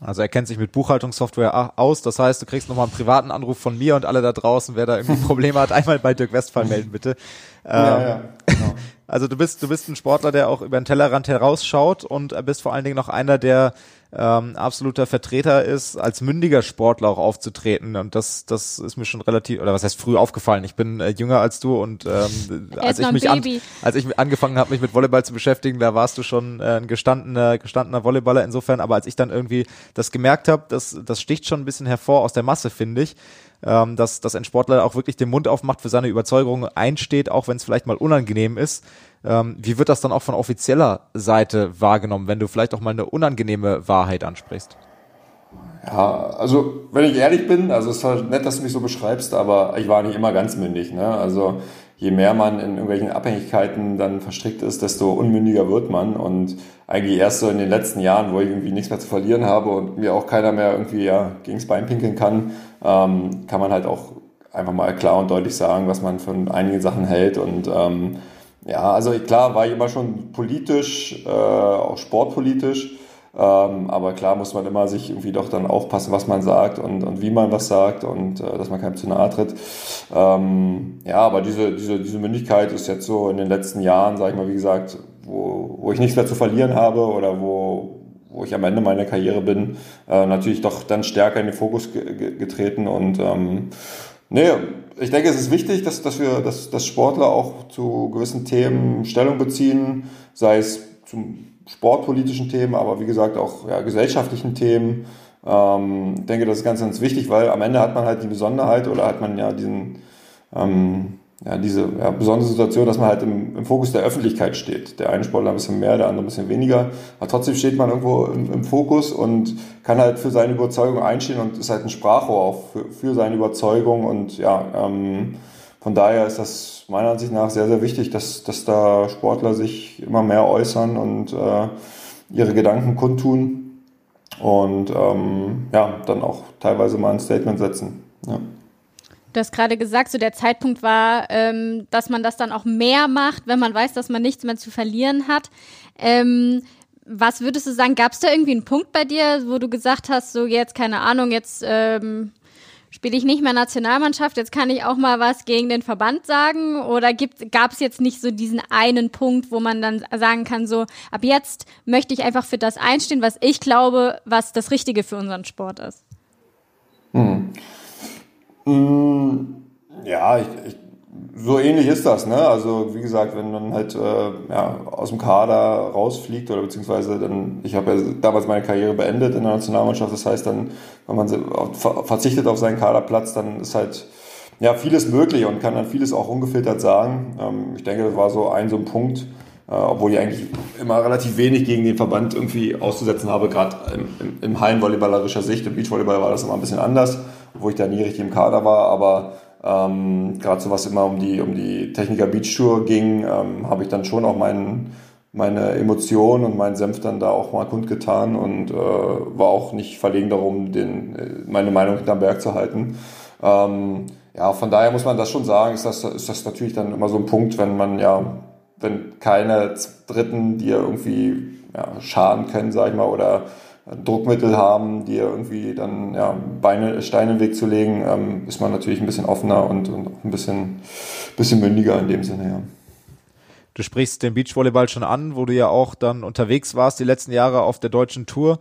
C: Also er kennt sich mit Buchhaltungssoftware aus. Das heißt, du kriegst nochmal einen privaten Anruf von mir und alle da draußen, wer da irgendwie Probleme hat, einmal bei Dirk Westphal melden, bitte. Ja, ähm, ja, genau. Also du bist, du bist ein Sportler, der auch über den Tellerrand herausschaut und bist vor allen Dingen noch einer, der ähm, absoluter Vertreter ist, als mündiger Sportler auch aufzutreten. Und das, das ist mir schon relativ, oder was heißt früh aufgefallen. Ich bin äh, jünger als du und ähm, als ich mich an, als ich angefangen habe, mich mit Volleyball zu beschäftigen, da warst du schon äh, ein gestandener, gestandener Volleyballer insofern. Aber als ich dann irgendwie das gemerkt habe, das, das sticht schon ein bisschen hervor aus der Masse, finde ich ähm, dass, dass ein Sportler auch wirklich den Mund aufmacht, für seine Überzeugung einsteht, auch wenn es vielleicht mal unangenehm ist. Ähm, wie wird das dann auch von offizieller Seite wahrgenommen, wenn du vielleicht auch mal eine unangenehme Wahrheit ansprichst?
D: Ja, also wenn ich ehrlich bin, also es ist halt nett, dass du mich so beschreibst, aber ich war nicht immer ganz mündig. Ne? Also je mehr man in irgendwelchen Abhängigkeiten dann verstrickt ist, desto unmündiger wird man. Und eigentlich erst so in den letzten Jahren, wo ich irgendwie nichts mehr zu verlieren habe und mir auch keiner mehr irgendwie ja, gegens Bein pinkeln kann, ähm, kann man halt auch einfach mal klar und deutlich sagen, was man von einigen Sachen hält. Und ähm, ja, also klar war ich immer schon politisch, äh, auch sportpolitisch. Ähm, aber klar muss man immer sich irgendwie doch dann aufpassen, was man sagt und, und wie man was sagt und äh, dass man keinem zu nahe tritt. Ähm, ja, aber diese, diese, diese Mündigkeit ist jetzt so in den letzten Jahren, sage ich mal, wie gesagt, wo, wo ich nichts mehr zu verlieren habe oder wo, wo ich am Ende meiner Karriere bin, äh, natürlich doch dann stärker in den Fokus ge getreten und ähm, nee, ich denke, es ist wichtig, dass, dass wir, dass, dass Sportler auch zu gewissen Themen Stellung beziehen, sei es zum sportpolitischen Themen, aber wie gesagt auch ja, gesellschaftlichen Themen. Ähm, ich denke, das ist ganz, ganz wichtig, weil am Ende hat man halt die Besonderheit oder hat man ja diesen, ähm, ja, diese ja, besondere Situation, dass man halt im, im, Fokus der Öffentlichkeit steht. Der eine Sportler ein bisschen mehr, der andere ein bisschen weniger. Aber trotzdem steht man irgendwo im, im Fokus und kann halt für seine Überzeugung einstehen und ist halt ein Sprachrohr auch für, für seine Überzeugung und ja, ähm, von daher ist das meiner Ansicht nach sehr, sehr wichtig, dass, dass da Sportler sich immer mehr äußern und äh, ihre Gedanken kundtun und ähm, ja, dann auch teilweise mal ein Statement setzen.
B: Du hast gerade gesagt, so der Zeitpunkt war, ähm, dass man das dann auch mehr macht, wenn man weiß, dass man nichts mehr zu verlieren hat. Ähm, was würdest du sagen, gab es da irgendwie einen Punkt bei dir, wo du gesagt hast, so jetzt, keine Ahnung, jetzt ähm, spiele ich nicht mehr Nationalmannschaft, jetzt kann ich auch mal was gegen den Verband sagen? Oder gab es jetzt nicht so diesen einen Punkt, wo man dann sagen kann, so ab jetzt möchte ich einfach für das einstehen, was ich glaube, was das Richtige für unseren Sport ist?
D: Hm. Hm, ja, ich, ich so ähnlich ist das, ne? Also wie gesagt, wenn man halt äh, ja, aus dem Kader rausfliegt oder beziehungsweise dann, ich habe ja damals meine Karriere beendet in der Nationalmannschaft, das heißt dann, wenn man verzichtet auf seinen Kaderplatz, dann ist halt ja vieles möglich und kann dann vieles auch ungefiltert sagen. Ähm, ich denke, das war so ein so ein Punkt, äh, obwohl ich eigentlich immer relativ wenig gegen den Verband irgendwie auszusetzen habe, gerade im, im, im Hallenvolleyballerischer Sicht. Im Beachvolleyball war das immer ein bisschen anders, wo ich da nie richtig im Kader war, aber ähm, Gerade so was immer um die, um die Techniker Beach Tour ging, ähm, habe ich dann schon auch meinen, meine Emotionen und meinen Senf dann da auch mal kundgetan und äh, war auch nicht verlegen darum, den, äh, meine Meinung hinterm Berg zu halten. Ähm, ja, von daher muss man das schon sagen, ist das, ist das natürlich dann immer so ein Punkt, wenn man ja, wenn keine Dritten, ja irgendwie ja, schaden können, sag ich mal, oder Druckmittel haben, die irgendwie dann ja, Beine, Steine im Weg zu legen, ähm, ist man natürlich ein bisschen offener und, und auch ein bisschen, bisschen mündiger in dem Sinne, ja.
C: Du sprichst den Beachvolleyball schon an, wo du ja auch dann unterwegs warst die letzten Jahre auf der deutschen Tour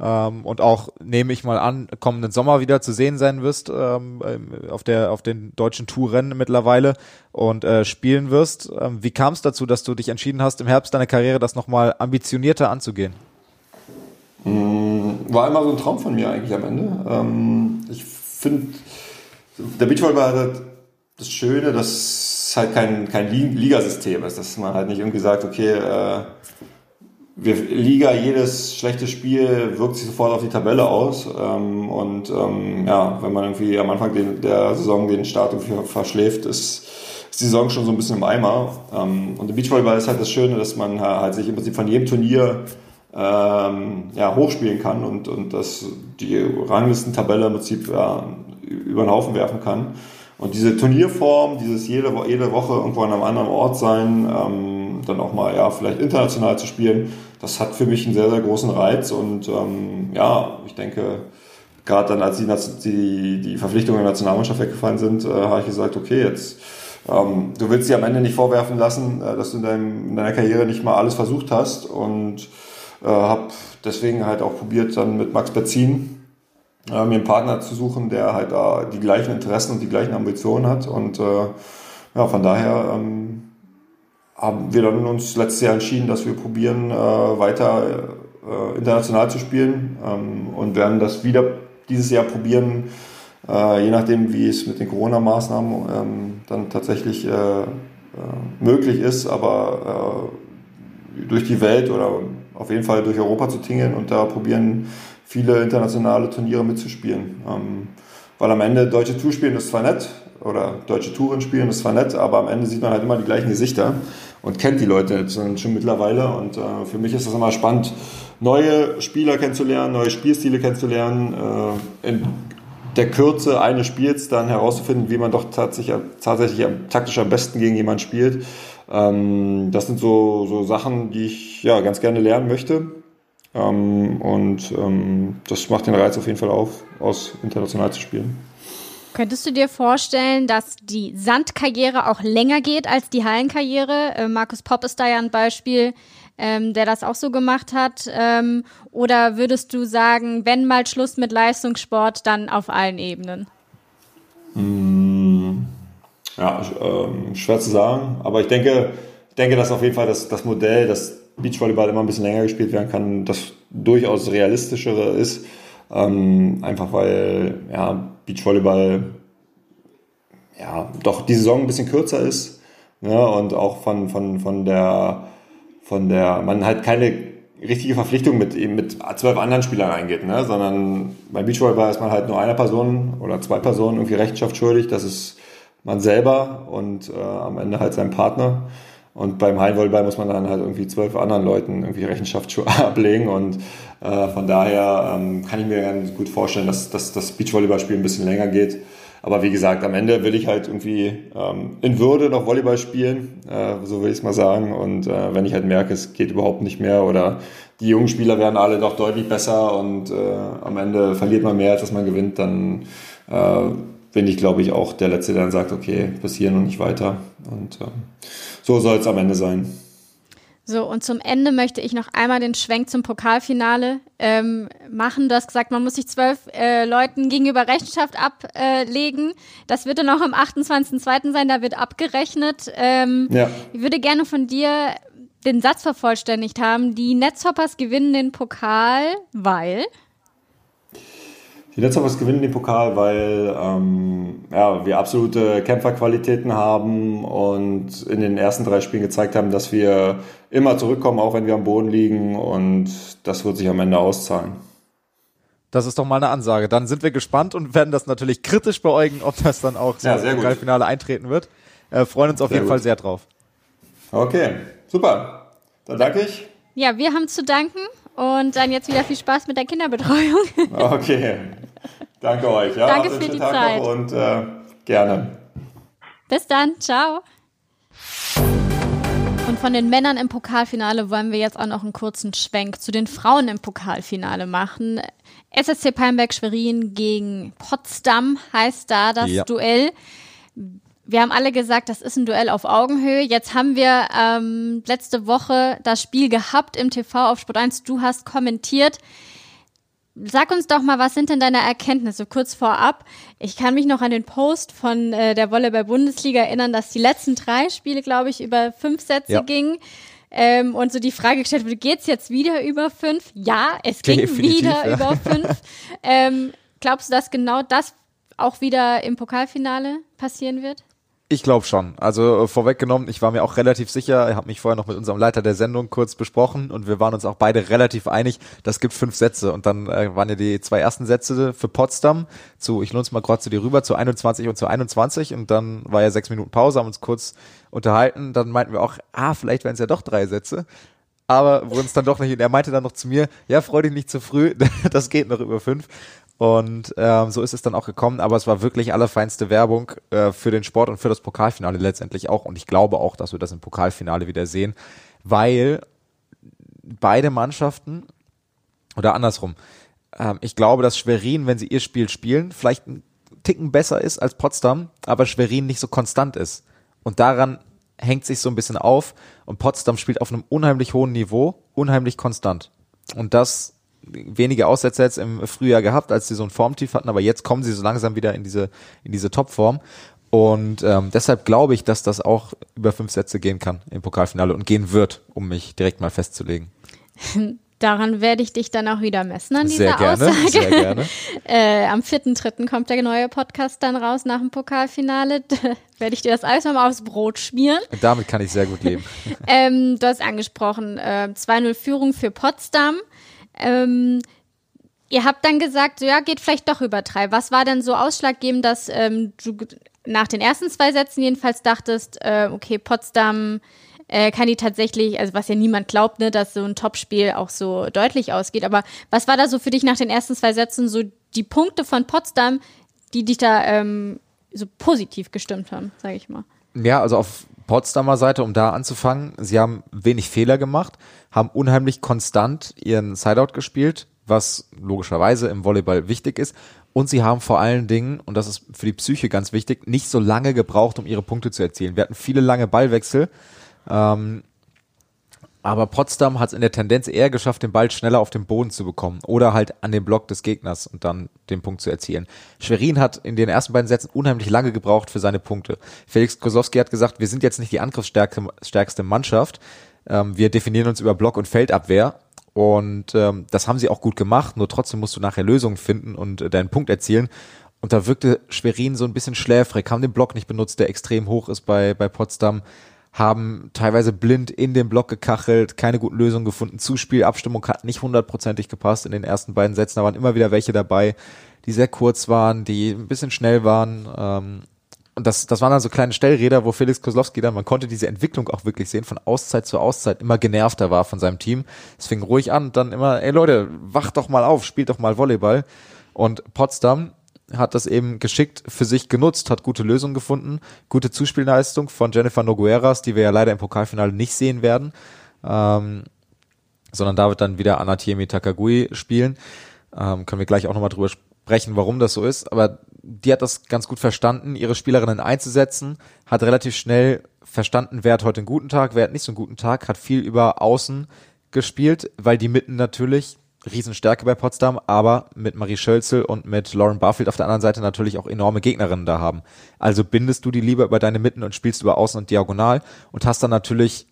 C: ähm, und auch, nehme ich mal an, kommenden Sommer wieder zu sehen sein wirst ähm, auf, der, auf den deutschen Tourrennen mittlerweile und äh, spielen wirst. Ähm, wie kam es dazu, dass du dich entschieden hast, im Herbst deiner Karriere das nochmal ambitionierter anzugehen?
D: Mm, war immer so ein Traum von mir eigentlich am Ende. Ähm, ich finde, der Beachvolleyball hat halt das Schöne, dass es halt kein, kein Ligasystem ist, dass man halt nicht irgendwie sagt, okay, äh, wir, Liga, jedes schlechte Spiel wirkt sich sofort auf die Tabelle aus. Ähm, und ähm, ja, wenn man irgendwie am Anfang der Saison den Start irgendwie verschläft, ist, die Saison schon so ein bisschen im Eimer. Und im Beachvolleyball ist halt das Schöne, dass man halt sich im Prinzip von jedem Turnier ähm, ja, hochspielen kann und, und dass die Ranglistentabelle im Prinzip ja, über den Haufen werfen kann. Und diese Turnierform, dieses jede, jede Woche irgendwo an einem anderen Ort sein, ähm, dann auch mal ja vielleicht international zu spielen, das hat für mich einen sehr, sehr großen Reiz. Und ähm, ja, ich denke, gerade dann, als die, die, die Verpflichtungen der Nationalmannschaft weggefallen sind, äh, habe ich gesagt, okay, jetzt ähm, du willst dir am Ende nicht vorwerfen lassen, äh, dass du in, deinem, in, deiner Karriere nicht mal alles versucht hast. Und äh, habe deswegen halt auch probiert, dann mit Max Berzin äh, mir einen Partner zu suchen, der halt da die gleichen Interessen und die gleichen Ambitionen hat. Und äh, ja, von daher ähm, haben wir dann uns letztes Jahr entschieden, dass wir probieren, äh, weiter äh, international zu spielen ähm, und werden das wieder dieses Jahr probieren, äh, je nachdem, wie es mit den Corona-Maßnahmen ähm, dann tatsächlich äh, äh, möglich ist, aber äh, durch die Welt oder auf jeden Fall durch Europa zu tingeln und da probieren, viele internationale Turniere mitzuspielen. Ähm, weil am Ende deutsche Tour spielen ist zwar nett, oder deutsche Touren spielen ist zwar nett, aber am Ende sieht man halt immer die gleichen Gesichter und kennt die Leute jetzt schon mittlerweile. Und äh, für mich ist das immer spannend, neue Spieler kennenzulernen, neue Spielstile kennenzulernen, äh, in der Kürze eines Spiels dann herauszufinden, wie man doch tatsächlich, tatsächlich taktisch am besten gegen jemanden spielt. Ähm, das sind so, so Sachen, die ich ja ganz gerne lernen möchte. Ähm, und ähm, das macht den Reiz auf jeden Fall auf, aus international zu spielen.
B: Könntest du dir vorstellen, dass die Sandkarriere auch länger geht als die Hallenkarriere? Äh, Markus Popp ist da ja ein Beispiel, ähm, der das auch so gemacht hat. Ähm, oder würdest du sagen, wenn mal Schluss mit Leistungssport, dann auf allen Ebenen?
D: Mmh, ja, ähm, schwer zu sagen. Aber ich denke, ich denke, dass auf jeden Fall das, das Modell, dass Beachvolleyball immer ein bisschen länger gespielt werden kann, das durchaus realistischere ist. Ähm, einfach weil ja, Beachvolleyball ja, doch die Saison ein bisschen kürzer ist ne, und auch von, von, von, der, von der, man halt keine richtige Verpflichtung mit, mit zwölf anderen Spielern eingeht, ne, sondern beim Beachvolleyball ist man halt nur einer Person oder zwei Personen irgendwie Rechenschaft schuldig, das ist man selber und äh, am Ende halt sein Partner. Und beim Heimvolleyball muss man dann halt irgendwie zwölf anderen Leuten irgendwie Rechenschaft ablegen. Und äh, von daher ähm, kann ich mir ganz gut vorstellen, dass, dass das Beachvolleyballspiel ein bisschen länger geht. Aber wie gesagt, am Ende will ich halt irgendwie ähm, in Würde noch Volleyball spielen, äh, so will ich es mal sagen. Und äh, wenn ich halt merke, es geht überhaupt nicht mehr oder die jungen Spieler werden alle doch deutlich besser und äh, am Ende verliert man mehr, als dass man gewinnt, dann äh, bin ich, glaube ich, auch der Letzte, der dann sagt, okay, bis hier und nicht weiter. Und äh, so soll es am Ende sein.
B: So, und zum Ende möchte ich noch einmal den Schwenk zum Pokalfinale ähm, machen. Du hast gesagt, man muss sich zwölf äh, Leuten gegenüber Rechenschaft ablegen. das wird dann auch am 28.02. sein, da wird abgerechnet. Ähm, ja. Ich würde gerne von dir den Satz vervollständigt haben. Die Netzhoppers gewinnen den Pokal, weil
D: die Netzhoppers gewinnen den Pokal, weil ähm, ja, wir absolute Kämpferqualitäten haben und in den ersten drei Spielen gezeigt haben, dass wir immer zurückkommen, auch wenn wir am Boden liegen und das wird sich am Ende auszahlen.
C: Das ist doch mal eine Ansage. Dann sind wir gespannt und werden das natürlich kritisch beäugen, ob das dann auch so ja, im Pokalfinale eintreten wird. Äh, freuen uns auf sehr jeden gut. Fall sehr drauf.
D: Okay, super. Dann danke ich.
B: Ja, wir haben zu danken. Und dann jetzt wieder viel Spaß mit der Kinderbetreuung.
D: Okay. Danke euch. Ja,
B: Danke für die Tag Zeit.
D: Und äh, gerne.
B: Bis dann. Ciao. Und von den Männern im Pokalfinale wollen wir jetzt auch noch einen kurzen Schwenk zu den Frauen im Pokalfinale machen. SSC Palmberg Schwerin gegen Potsdam heißt da das ja. Duell wir haben alle gesagt, das ist ein Duell auf Augenhöhe. Jetzt haben wir ähm, letzte Woche das Spiel gehabt im TV auf Sport 1. Du hast kommentiert. Sag uns doch mal, was sind denn deine Erkenntnisse kurz vorab? Ich kann mich noch an den Post von äh, der Volleyball-Bundesliga erinnern, dass die letzten drei Spiele, glaube ich, über fünf Sätze ja. gingen. Ähm, und so die Frage gestellt wurde, geht's jetzt wieder über fünf? Ja, es ging Definitiv, wieder ja. über fünf. Ähm, glaubst du, dass genau das auch wieder im Pokalfinale passieren wird?
C: Ich glaube schon. Also äh, vorweggenommen, ich war mir auch relativ sicher, habe mich vorher noch mit unserem Leiter der Sendung kurz besprochen und wir waren uns auch beide relativ einig, das gibt fünf Sätze und dann äh, waren ja die zwei ersten Sätze für Potsdam zu, ich lohne es mal gerade zu dir rüber, zu 21 und zu 21 und dann war ja sechs Minuten Pause, haben uns kurz unterhalten, dann meinten wir auch, ah, vielleicht wären es ja doch drei Sätze aber wurden es dann doch nicht. Er meinte dann noch zu mir, ja, freu dich nicht zu früh, das geht noch über fünf. Und ähm, so ist es dann auch gekommen, aber es war wirklich allerfeinste Werbung äh, für den Sport und für das Pokalfinale letztendlich auch. Und ich glaube auch, dass wir das im Pokalfinale wieder sehen, weil beide Mannschaften oder andersrum, ähm, ich glaube, dass Schwerin, wenn sie ihr Spiel spielen, vielleicht ein Ticken besser ist als Potsdam, aber Schwerin nicht so konstant ist. Und daran hängt sich so ein bisschen auf und Potsdam spielt auf einem unheimlich hohen Niveau, unheimlich konstant. Und das wenige Aussätze jetzt im Frühjahr gehabt, als sie so ein Formtief hatten, aber jetzt kommen sie so langsam wieder in diese, in diese Topform. Und ähm, deshalb glaube ich, dass das auch über fünf Sätze gehen kann im Pokalfinale und gehen wird, um mich direkt mal festzulegen.
B: Daran werde ich dich dann auch wieder messen an dieser
C: sehr gerne,
B: Aussage.
C: Sehr gerne.
B: äh, am 4.3. kommt der neue Podcast dann raus nach dem Pokalfinale. Da werde ich dir das alles nochmal aufs Brot schmieren.
C: Und damit kann ich sehr gut leben.
B: ähm, du hast angesprochen, äh, 2-0 Führung für Potsdam. Ähm, ihr habt dann gesagt, so, ja, geht vielleicht doch über drei. Was war denn so ausschlaggebend, dass ähm, du nach den ersten zwei Sätzen jedenfalls dachtest, äh, okay, Potsdam äh, kann die tatsächlich, also was ja niemand glaubt, ne, dass so ein Topspiel auch so deutlich ausgeht. Aber was war da so für dich nach den ersten zwei Sätzen so die Punkte von Potsdam, die dich da ähm, so positiv gestimmt haben, sage ich mal?
C: Ja, also auf Potsdamer Seite, um da anzufangen, sie haben wenig Fehler gemacht, haben unheimlich konstant ihren Sideout gespielt, was logischerweise im Volleyball wichtig ist. Und sie haben vor allen Dingen, und das ist für die Psyche ganz wichtig, nicht so lange gebraucht, um ihre Punkte zu erzielen. Wir hatten viele lange Ballwechsel. Ähm, aber Potsdam hat es in der Tendenz eher geschafft, den Ball schneller auf den Boden zu bekommen oder halt an den Block des Gegners und dann den Punkt zu erzielen. Schwerin hat in den ersten beiden Sätzen unheimlich lange gebraucht für seine Punkte. Felix Kozlowski hat gesagt, wir sind jetzt nicht die angriffsstärkste Mannschaft. Ähm, wir definieren uns über Block- und Feldabwehr. Und ähm, das haben sie auch gut gemacht, nur trotzdem musst du nachher Lösungen finden und äh, deinen Punkt erzielen. Und da wirkte Schwerin so ein bisschen schläfrig, haben den Block nicht benutzt, der extrem hoch ist bei, bei Potsdam haben teilweise blind in den Block gekachelt, keine guten Lösungen gefunden. Zuspielabstimmung hat nicht hundertprozentig gepasst in den ersten beiden Sätzen. Da waren immer wieder welche dabei, die sehr kurz waren, die ein bisschen schnell waren. Ähm, und das, das waren dann so kleine Stellräder, wo Felix Kozlowski dann, man konnte diese Entwicklung auch wirklich sehen, von Auszeit zu Auszeit immer genervter war von seinem Team. Es fing ruhig an und dann immer, ey Leute, wacht doch mal auf, spielt doch mal Volleyball. Und Potsdam hat das eben geschickt für sich genutzt, hat gute Lösungen gefunden, gute Zuspielleistung von Jennifer Nogueras, die wir ja leider im Pokalfinale nicht sehen werden, ähm, sondern da wird dann wieder Anatiemi Takagui spielen. Ähm, können wir gleich auch nochmal drüber sprechen, warum das so ist, aber die hat das ganz gut verstanden, ihre Spielerinnen einzusetzen, hat relativ schnell verstanden, wer hat heute einen guten Tag, wer hat nicht so einen guten Tag, hat viel über Außen gespielt, weil die Mitten natürlich Riesenstärke bei Potsdam, aber mit Marie Schölzel und mit Lauren Barfield auf der anderen Seite natürlich auch enorme Gegnerinnen da haben. Also bindest du die lieber über deine Mitten und spielst über Außen und Diagonal und hast dann natürlich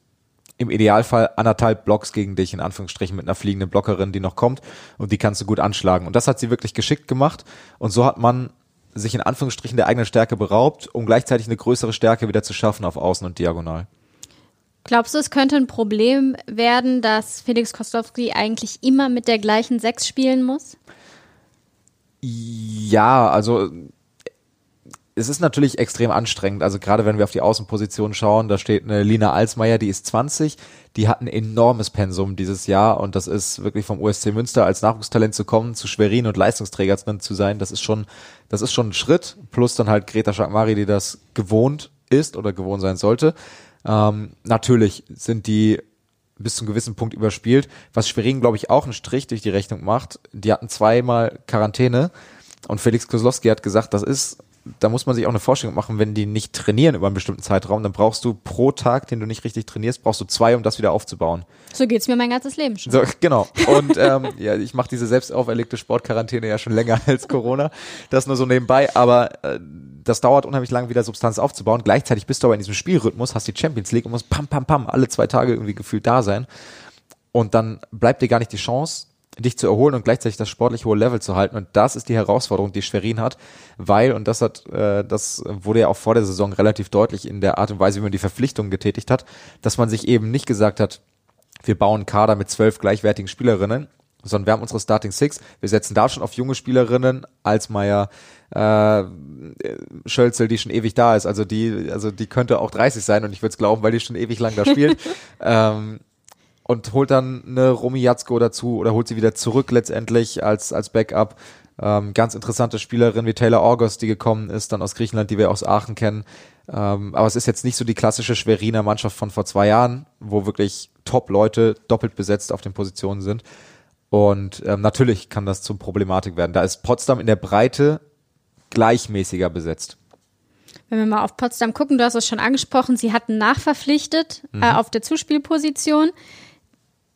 C: im Idealfall anderthalb Blocks gegen dich, in Anführungsstrichen, mit einer fliegenden Blockerin, die noch kommt und die kannst du gut anschlagen. Und das hat sie wirklich geschickt gemacht und so hat man sich in Anführungsstrichen der eigenen Stärke beraubt, um gleichzeitig eine größere Stärke wieder zu schaffen auf Außen und Diagonal.
B: Glaubst du, es könnte ein Problem werden, dass Felix Kostowski eigentlich immer mit der gleichen Sechs spielen muss?
C: Ja, also es ist natürlich extrem anstrengend. Also gerade wenn wir auf die Außenposition schauen, da steht eine Lina Alsmeier, die ist 20, die hat ein enormes Pensum dieses Jahr und das ist wirklich vom USC Münster als Nachwuchstalent zu kommen, zu Schwerin und Leistungsträgerin zu sein, das ist schon, das ist schon ein Schritt. Plus dann halt Greta Schakmari, die das gewohnt ist oder gewohnt sein sollte. Ähm, natürlich sind die bis zu einem gewissen Punkt überspielt, was Schwerin, glaube ich, auch einen Strich durch die Rechnung macht. Die hatten zweimal Quarantäne und Felix Kozlowski hat gesagt, das ist da muss man sich auch eine Vorstellung machen, wenn die nicht trainieren über einen bestimmten Zeitraum, dann brauchst du pro Tag, den du nicht richtig trainierst, brauchst du zwei, um das wieder aufzubauen.
B: So geht's mir mein ganzes Leben schon.
C: So, genau. Und ähm, ja, ich mache diese selbst auferlegte Sportquarantäne ja schon länger als Corona. Das nur so nebenbei, aber äh, das dauert unheimlich lang, wieder Substanz aufzubauen. Gleichzeitig bist du aber in diesem Spielrhythmus, hast die Champions League und musst pam, pam, pam, alle zwei Tage irgendwie gefühlt da sein. Und dann bleibt dir gar nicht die Chance, dich zu erholen und gleichzeitig das sportlich hohe Level zu halten. Und das ist die Herausforderung, die Schwerin hat, weil, und das hat, äh, das wurde ja auch vor der Saison relativ deutlich in der Art und Weise, wie man die Verpflichtungen getätigt hat, dass man sich eben nicht gesagt hat, wir bauen Kader mit zwölf gleichwertigen Spielerinnen, sondern wir haben unsere Starting Six. Wir setzen da schon auf junge Spielerinnen, Alsmeier, äh, Schölzel, die schon ewig da ist. Also die, also die könnte auch 30 sein und ich würde es glauben, weil die schon ewig lang da spielt. ähm, und holt dann eine Romy Jatzko dazu oder holt sie wieder zurück letztendlich als, als Backup. Ähm, ganz interessante Spielerin wie Taylor August, die gekommen ist, dann aus Griechenland, die wir aus Aachen kennen. Ähm, aber es ist jetzt nicht so die klassische Schweriner Mannschaft von vor zwei Jahren, wo wirklich Top-Leute doppelt besetzt auf den Positionen sind. Und ähm, natürlich kann das zum Problematik werden. Da ist Potsdam in der Breite gleichmäßiger besetzt.
B: Wenn wir mal auf Potsdam gucken, du hast es schon angesprochen, sie hatten nachverpflichtet äh, mhm. äh, auf der Zuspielposition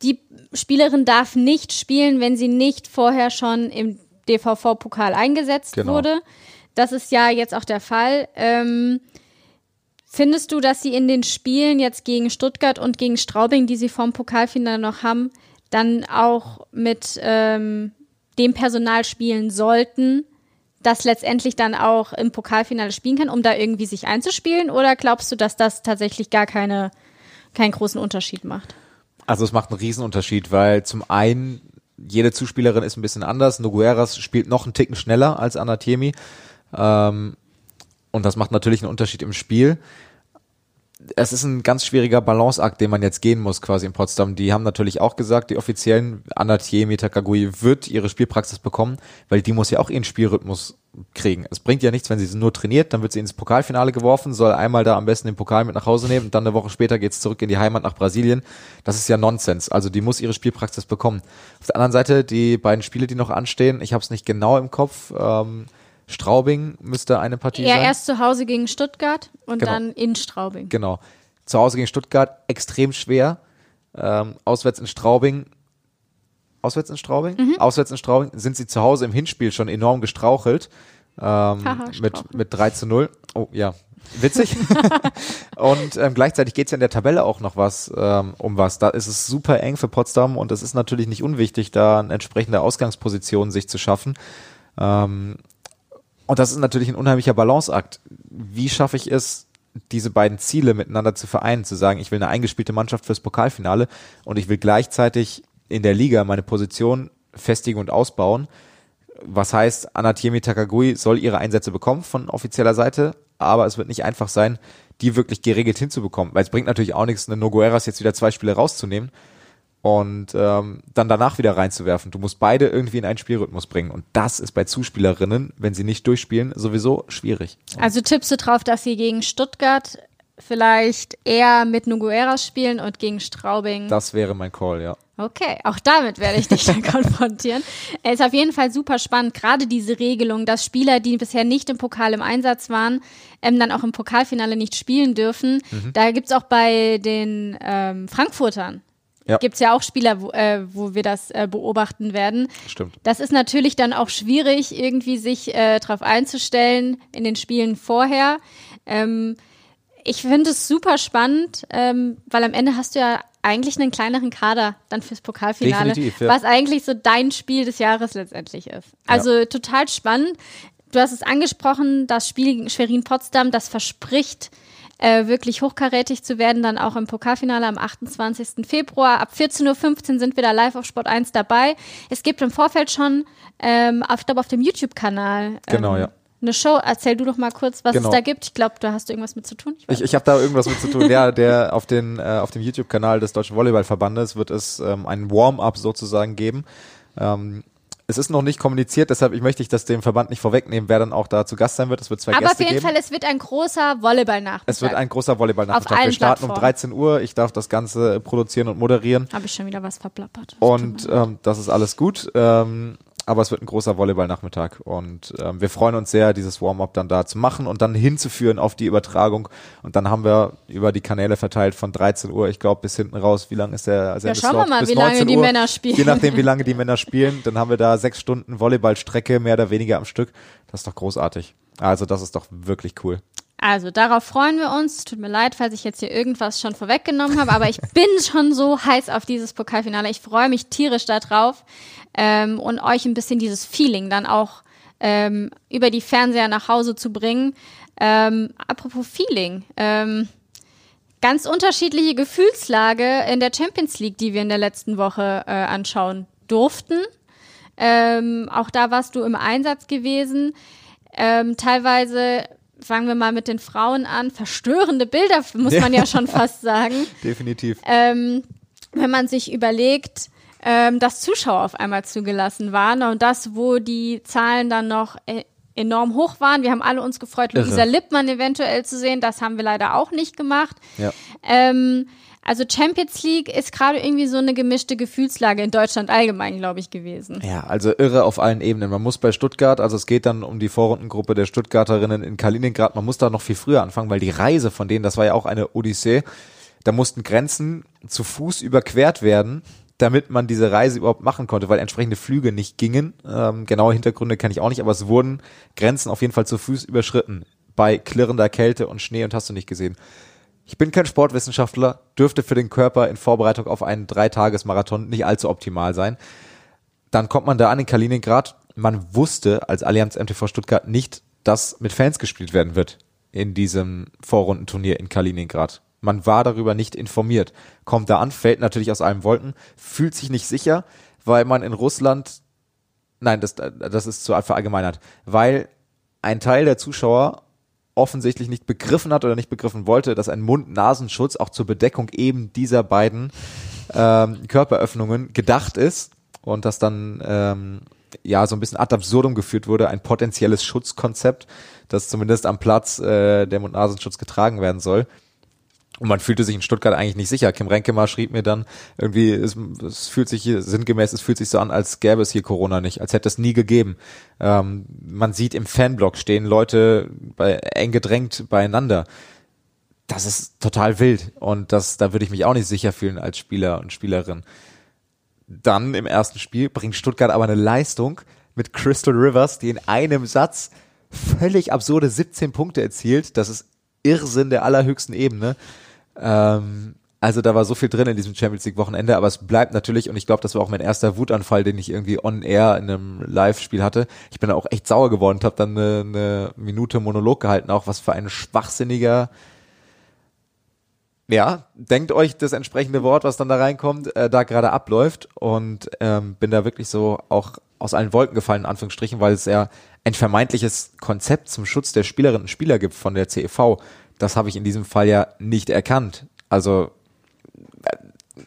B: die Spielerin darf nicht spielen, wenn sie nicht vorher schon im DVV-Pokal eingesetzt genau. wurde. Das ist ja jetzt auch der Fall. Ähm, findest du, dass sie in den Spielen jetzt gegen Stuttgart und gegen Straubing, die sie vom Pokalfinale noch haben, dann auch mit ähm, dem Personal spielen sollten, das letztendlich dann auch im Pokalfinale spielen kann, um da irgendwie sich einzuspielen? Oder glaubst du, dass das tatsächlich gar keine, keinen großen Unterschied macht?
C: Also es macht einen Riesenunterschied, weil zum einen jede Zuspielerin ist ein bisschen anders. Nogueras spielt noch einen Ticken schneller als Anatiemi. Ähm, und das macht natürlich einen Unterschied im Spiel es ist ein ganz schwieriger Balanceakt, den man jetzt gehen muss quasi in Potsdam. Die haben natürlich auch gesagt, die offiziellen Anatiemi Takagui wird ihre Spielpraxis bekommen, weil die muss ja auch ihren Spielrhythmus kriegen. Es bringt ja nichts, wenn sie nur trainiert, dann wird sie ins Pokalfinale geworfen, soll einmal da am besten den Pokal mit nach Hause nehmen und dann eine Woche später geht's zurück in die Heimat nach Brasilien. Das ist ja Nonsens. Also die muss ihre Spielpraxis bekommen. Auf der anderen Seite die beiden Spiele, die noch anstehen, ich habe es nicht genau im Kopf. Ähm, Straubing müsste eine Partie
B: ja,
C: sein.
B: Ja, erst zu Hause gegen Stuttgart und
C: genau.
B: dann in Straubing.
C: Genau. Zu Hause gegen Stuttgart extrem schwer. Ähm, auswärts in Straubing. Auswärts in Straubing? Mhm. Auswärts in Straubing sind sie zu Hause im Hinspiel schon enorm gestrauchelt. Ähm, Haha, mit, mit 3 zu 0. Oh ja, witzig. und ähm, gleichzeitig geht es ja in der Tabelle auch noch was ähm, um was. Da ist es super eng für Potsdam und es ist natürlich nicht unwichtig, da eine entsprechende Ausgangsposition sich zu schaffen. Ähm, und das ist natürlich ein unheimlicher Balanceakt. Wie schaffe ich es, diese beiden Ziele miteinander zu vereinen, zu sagen, ich will eine eingespielte Mannschaft fürs Pokalfinale und ich will gleichzeitig in der Liga meine Position festigen und ausbauen. Was heißt, Anatiemi Takagui soll ihre Einsätze bekommen von offizieller Seite, aber es wird nicht einfach sein, die wirklich geregelt hinzubekommen, weil es bringt natürlich auch nichts, eine Nogueras jetzt wieder zwei Spiele rauszunehmen, und ähm, dann danach wieder reinzuwerfen. Du musst beide irgendwie in einen Spielrhythmus bringen. Und das ist bei Zuspielerinnen, wenn sie nicht durchspielen, sowieso schwierig.
B: Also tippst du drauf, dass sie gegen Stuttgart vielleicht eher mit Nugueras spielen und gegen Straubing?
C: Das wäre mein Call, ja.
B: Okay, auch damit werde ich dich dann konfrontieren. Es ist auf jeden Fall super spannend, gerade diese Regelung, dass Spieler, die bisher nicht im Pokal im Einsatz waren, ähm, dann auch im Pokalfinale nicht spielen dürfen. Mhm. Da gibt's auch bei den ähm, Frankfurtern ja. Gibt es ja auch Spieler, wo, äh, wo wir das äh, beobachten werden.
C: Stimmt.
B: Das ist natürlich dann auch schwierig, irgendwie sich äh, darauf einzustellen in den Spielen vorher. Ähm, ich finde es super spannend, ähm, weil am Ende hast du ja eigentlich einen kleineren Kader dann fürs Pokalfinale, ja. was eigentlich so dein Spiel des Jahres letztendlich ist. Also ja. total spannend. Du hast es angesprochen, das Spiel gegen Schwerin-Potsdam, das verspricht äh, wirklich hochkarätig zu werden, dann auch im Pokalfinale am 28. Februar. Ab 14.15 Uhr sind wir da live auf Sport 1 dabei. Es gibt im Vorfeld schon, ähm, auf, ich glaube, auf dem YouTube-Kanal. Ähm,
C: genau, ja
B: eine Show. Erzähl du doch mal kurz, was genau. es da gibt. Ich glaube, da hast du irgendwas mit zu tun.
C: Ich, ich, ich habe da irgendwas mit zu tun. ja, der auf, den, äh, auf dem YouTube-Kanal des Deutschen Volleyballverbandes wird es ähm, ein Warm-up sozusagen geben. Ähm, es ist noch nicht kommuniziert, deshalb ich möchte ich das dem Verband nicht vorwegnehmen, wer dann auch da zu Gast sein wird. Es wird zwei
B: Aber
C: Gäste
B: auf jeden
C: geben.
B: Fall, es wird ein großer Volleyballnachmittag.
C: Es wird ein großer Volleyballnachmittag. Wir starten um 13 Uhr. Ich darf das Ganze produzieren und moderieren.
B: Habe ich schon wieder was verplappert.
C: Und ähm, das ist alles gut. Ähm, aber es wird ein großer Volleyballnachmittag und ähm, wir freuen uns sehr, dieses Warm-up dann da zu machen und dann hinzuführen auf die Übertragung und dann haben wir über die Kanäle verteilt von 13 Uhr, ich glaube bis hinten raus, wie lange ist der
B: Ja, schauen wir mal, bis wie lange die
C: Uhr,
B: Männer spielen.
C: Je nachdem, wie lange die Männer spielen, dann haben wir da sechs Stunden Volleyballstrecke, mehr oder weniger am Stück. Das ist doch großartig. Also das ist doch wirklich cool.
B: Also darauf freuen wir uns. Tut mir leid, falls ich jetzt hier irgendwas schon vorweggenommen habe, aber ich bin schon so heiß auf dieses Pokalfinale. Ich freue mich tierisch darauf ähm, und euch ein bisschen dieses Feeling dann auch ähm, über die Fernseher nach Hause zu bringen. Ähm, apropos Feeling. Ähm, ganz unterschiedliche Gefühlslage in der Champions League, die wir in der letzten Woche äh, anschauen durften. Ähm, auch da warst du im Einsatz gewesen. Ähm, teilweise, fangen wir mal mit den Frauen an, verstörende Bilder, muss man ja schon fast sagen.
C: Definitiv.
B: Ähm, wenn man sich überlegt, ähm, dass Zuschauer auf einmal zugelassen waren und das, wo die Zahlen dann noch äh, enorm hoch waren. Wir haben alle uns gefreut, Luisa Lippmann eventuell zu sehen. Das haben wir leider auch nicht gemacht.
C: Ja.
B: Ähm, also Champions League ist gerade irgendwie so eine gemischte Gefühlslage in Deutschland allgemein, glaube ich, gewesen.
C: Ja, also irre auf allen Ebenen. Man muss bei Stuttgart, also es geht dann um die Vorrundengruppe der Stuttgarterinnen in Kaliningrad, man muss da noch viel früher anfangen, weil die Reise von denen, das war ja auch eine Odyssee. Da mussten Grenzen zu Fuß überquert werden, damit man diese Reise überhaupt machen konnte, weil entsprechende Flüge nicht gingen. Ähm, genaue Hintergründe kenne ich auch nicht, aber es wurden Grenzen auf jeden Fall zu Fuß überschritten bei klirrender Kälte und Schnee und hast du nicht gesehen. Ich bin kein Sportwissenschaftler, dürfte für den Körper in Vorbereitung auf einen Dreitagesmarathon nicht allzu optimal sein. Dann kommt man da an in Kaliningrad. Man wusste als Allianz MTV Stuttgart nicht, dass mit Fans gespielt werden wird in diesem Vorrundenturnier in Kaliningrad. Man war darüber nicht informiert. Kommt da an, fällt natürlich aus allen Wolken, fühlt sich nicht sicher, weil man in Russland, nein, das, das ist zu verallgemeinert, weil ein Teil der Zuschauer offensichtlich nicht begriffen hat oder nicht begriffen wollte, dass ein Mund-Nasenschutz auch zur Bedeckung eben dieser beiden ähm, Körperöffnungen gedacht ist und das dann ähm, ja so ein bisschen ad absurdum geführt wurde, ein potenzielles Schutzkonzept, das zumindest am Platz äh, der Mund-Nasenschutz getragen werden soll. Und man fühlte sich in Stuttgart eigentlich nicht sicher. Kim Renkemar schrieb mir dann irgendwie, es, es fühlt sich hier sinngemäß, es fühlt sich so an, als gäbe es hier Corona nicht, als hätte es nie gegeben. Ähm, man sieht im Fanblock stehen Leute bei, eng gedrängt beieinander. Das ist total wild und das, da würde ich mich auch nicht sicher fühlen als Spieler und Spielerin. Dann im ersten Spiel bringt Stuttgart aber eine Leistung mit Crystal Rivers, die in einem Satz völlig absurde 17 Punkte erzielt. Das ist Irrsinn der allerhöchsten Ebene. Ähm, also da war so viel drin in diesem Champions League Wochenende, aber es bleibt natürlich, und ich glaube, das war auch mein erster Wutanfall, den ich irgendwie on air in einem Live-Spiel hatte. Ich bin auch echt sauer geworden und habe dann eine, eine Minute Monolog gehalten, auch was für ein schwachsinniger ja, denkt euch das entsprechende Wort, was dann da reinkommt, äh, da gerade abläuft und ähm, bin da wirklich so auch aus allen Wolken gefallen, in Anführungsstrichen, weil es ja ein vermeintliches Konzept zum Schutz der Spielerinnen und Spieler gibt von der CEV. Das habe ich in diesem Fall ja nicht erkannt. Also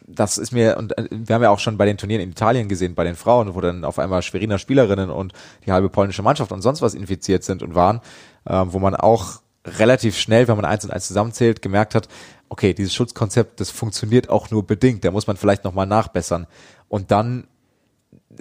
C: das ist mir, und äh, wir haben ja auch schon bei den Turnieren in Italien gesehen, bei den Frauen, wo dann auf einmal Schweriner Spielerinnen und die halbe polnische Mannschaft und sonst was infiziert sind und waren, äh, wo man auch relativ schnell, wenn man eins und eins zusammenzählt, gemerkt hat, okay, dieses Schutzkonzept, das funktioniert auch nur bedingt, da muss man vielleicht nochmal nachbessern. Und dann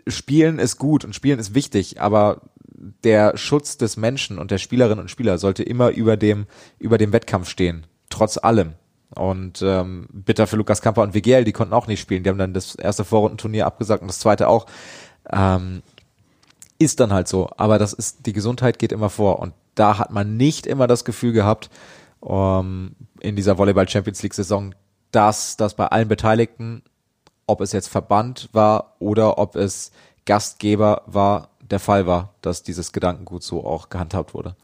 C: Spielen ist gut und Spielen ist wichtig, aber der Schutz des Menschen und der Spielerinnen und Spieler sollte immer über dem, über dem Wettkampf stehen. Trotz allem. Und ähm, bitter für Lukas Kamper und WGL, die konnten auch nicht spielen. Die haben dann das erste Vorrundenturnier abgesagt und das zweite auch. Ähm, ist dann halt so. Aber das ist, die Gesundheit geht immer vor. Und da hat man nicht immer das Gefühl gehabt, um, in dieser Volleyball Champions League Saison, dass das bei allen Beteiligten, ob es jetzt Verband war oder ob es Gastgeber war, der Fall war, dass dieses Gedankengut so auch gehandhabt wurde.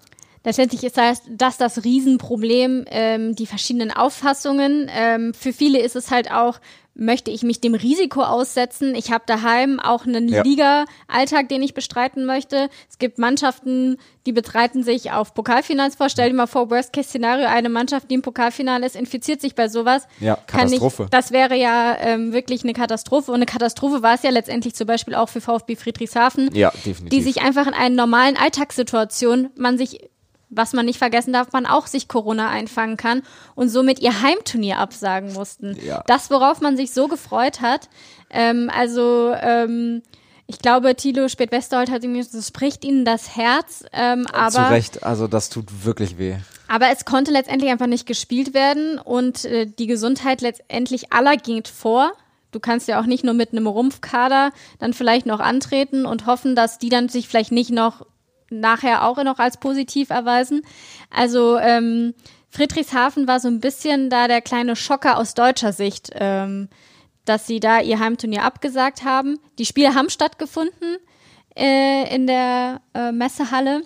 B: Letztendlich ist das, das das Riesenproblem, ähm, die verschiedenen Auffassungen. Ähm, für viele ist es halt auch, möchte ich mich dem Risiko aussetzen? Ich habe daheim auch einen ja. Liga-Alltag, den ich bestreiten möchte. Es gibt Mannschaften, die betreiten sich auf Pokalfinals vor. Stell dir mal vor, Worst-Case-Szenario, eine Mannschaft, die im Pokalfinale ist, infiziert sich bei sowas.
C: Ja, Katastrophe.
B: Ich, das wäre ja ähm, wirklich eine Katastrophe. Und eine Katastrophe war es ja letztendlich zum Beispiel auch für VfB Friedrichshafen.
C: Ja, definitiv.
B: Die sich einfach in einer normalen Alltagssituation man sich was man nicht vergessen darf, man auch sich Corona einfangen kann und somit ihr Heimturnier absagen mussten.
C: Ja.
B: Das, worauf man sich so gefreut hat. Ähm, also ähm, ich glaube, Thilo Spät-Westerholt hat gesagt, das spricht ihnen das Herz. Ähm, aber,
C: Zu Recht, also das tut wirklich weh.
B: Aber es konnte letztendlich einfach nicht gespielt werden und äh, die Gesundheit letztendlich aller ging vor. Du kannst ja auch nicht nur mit einem Rumpfkader dann vielleicht noch antreten und hoffen, dass die dann sich vielleicht nicht noch nachher auch noch als positiv erweisen. Also ähm, Friedrichshafen war so ein bisschen da der kleine Schocker aus deutscher Sicht, ähm, dass sie da ihr Heimturnier abgesagt haben. Die Spiele haben stattgefunden äh, in der äh, Messehalle,